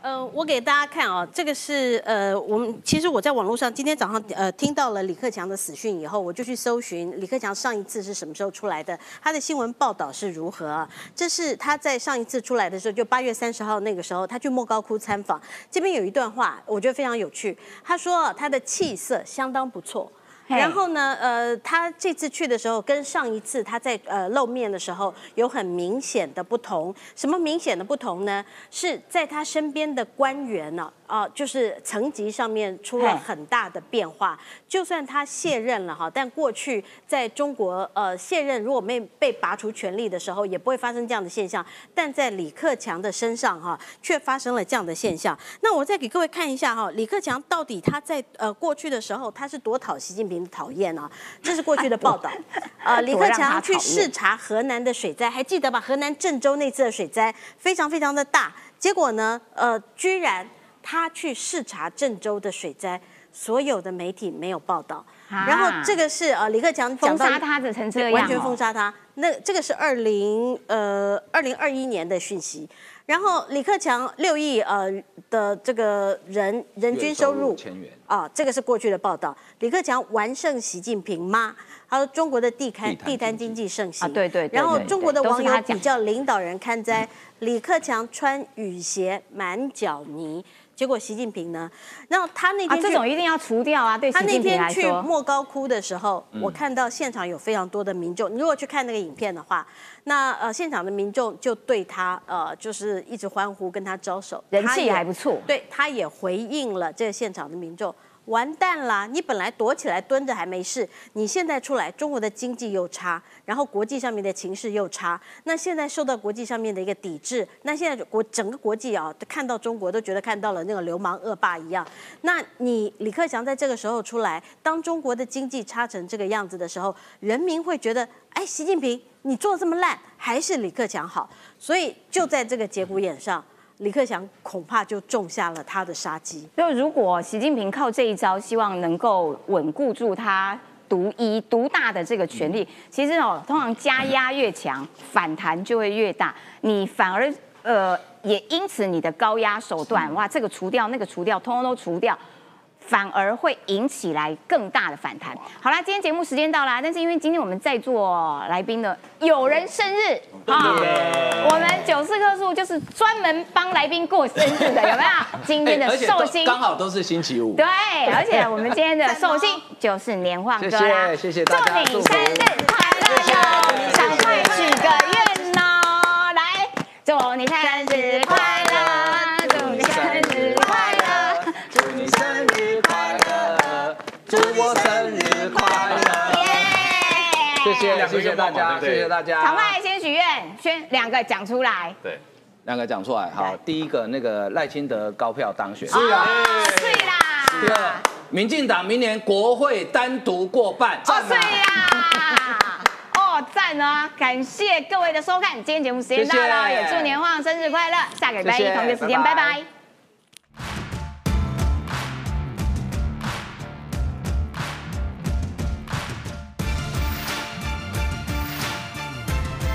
呃，我给大家看啊、这个是呃，我们其实我在网络上今天早上呃听到了李克强的死讯以后，我就去搜寻李克强上一次是什么时候出来的，他的新闻报道是如何？这是他在上一次出来的时候，就八月三十号那个时候，他去莫高窟参访，这边有一段话，我觉得非常有趣。他说他的气色相当不错。嘿然后呢，呃，他这次去的时候跟上一次他在呃露面的时候有很明显的不同。什么明显的不同呢？是在他身边的官员呢、啊，就是层级上面出了很大的变化。就算他卸任了哈，但过去在中国呃卸任如果没被拔除权力的时候，也不会发生这样的现象。但在李克强的身上哈，却发生了这样的现象。那我再给各位看一下哈，李克强到底他在呃过去的时候，他是多讨习近平的讨厌啊？这是过去的 *laughs* 报道。呃，*laughs* 李克强去视察河南的水灾，还记得吧？河南郑州那次的水灾非常非常的大，结果呢，呃，居然他去视察郑州的水灾，所有的媒体没有报道。啊然后这个是呃李克强讲到封杀他的成这样、哦，完全封杀他。那这个是二零呃二零二一年的讯息。然后李克强六亿呃的这个人人均收入千元，啊，这个是过去的报道。李克强完胜习近平吗？他说中国的地摊地摊经济盛行啊对对对然后中国的网友比较领导人看在，李克强穿雨鞋满脚泥，结果习近平呢？那他那啊，天去这种一定要除掉啊！对他那习近平天去，莫高窟的时候，嗯我看到现场有非常多的民众。你如果去看那个影片的话，那呃现场的民众就对他呃就是一直欢呼，跟他招手，人气也还不错。对，他也回应了这个现场的民众。完蛋啦！你本来躲起来蹲着还没事，你现在出来，中国的经济又差，然后国际上面的情势又差，那现在受到国际上面的一个抵制，那现在国整个国际啊，看到中国都觉得看到了那个流氓恶霸一样。那你李克强在这个时候出来，当中国的经济差成这个样子的时候，人民会觉得，哎，习近平你做这么烂，还是李克强好？所以就在这个节骨眼上，李克强恐怕就种下了他的杀机。就如果习近平靠这一招，希望能够稳固住他独一独大的这个权利，其实哦，通常加压越强，反弹就会越大，你反而呃也因此你的高压手段，哇，这个除掉那个除掉，通通都除掉。反而会引起来更大的反弹。好啦，今天节目时间到啦，但是因为今天我们在座来宾的，有人生日啊，我们九四棵树就是专门帮来宾过生日的，有没有？*laughs* 今天的寿星刚好都是星期五。对，而且我们今天的寿星 *laughs* 就是年晃哥啦，谢谢谢谢大家祝福祝你生日快乐哟！赶快许个愿哦，来，祝你生日快谢谢谢谢大家，谢谢大家。赶快先许愿，先两个讲出来。对，两个讲出来，好，第一个那个赖清德高票当选，是啊，对第二啦，，民进党明年国会单独过半，哦，对啦。哦，赞啊！感谢各位的收看，今天节目时间到了，也祝年旺生日快乐！下个礼拜一同一个时间，拜拜拜拜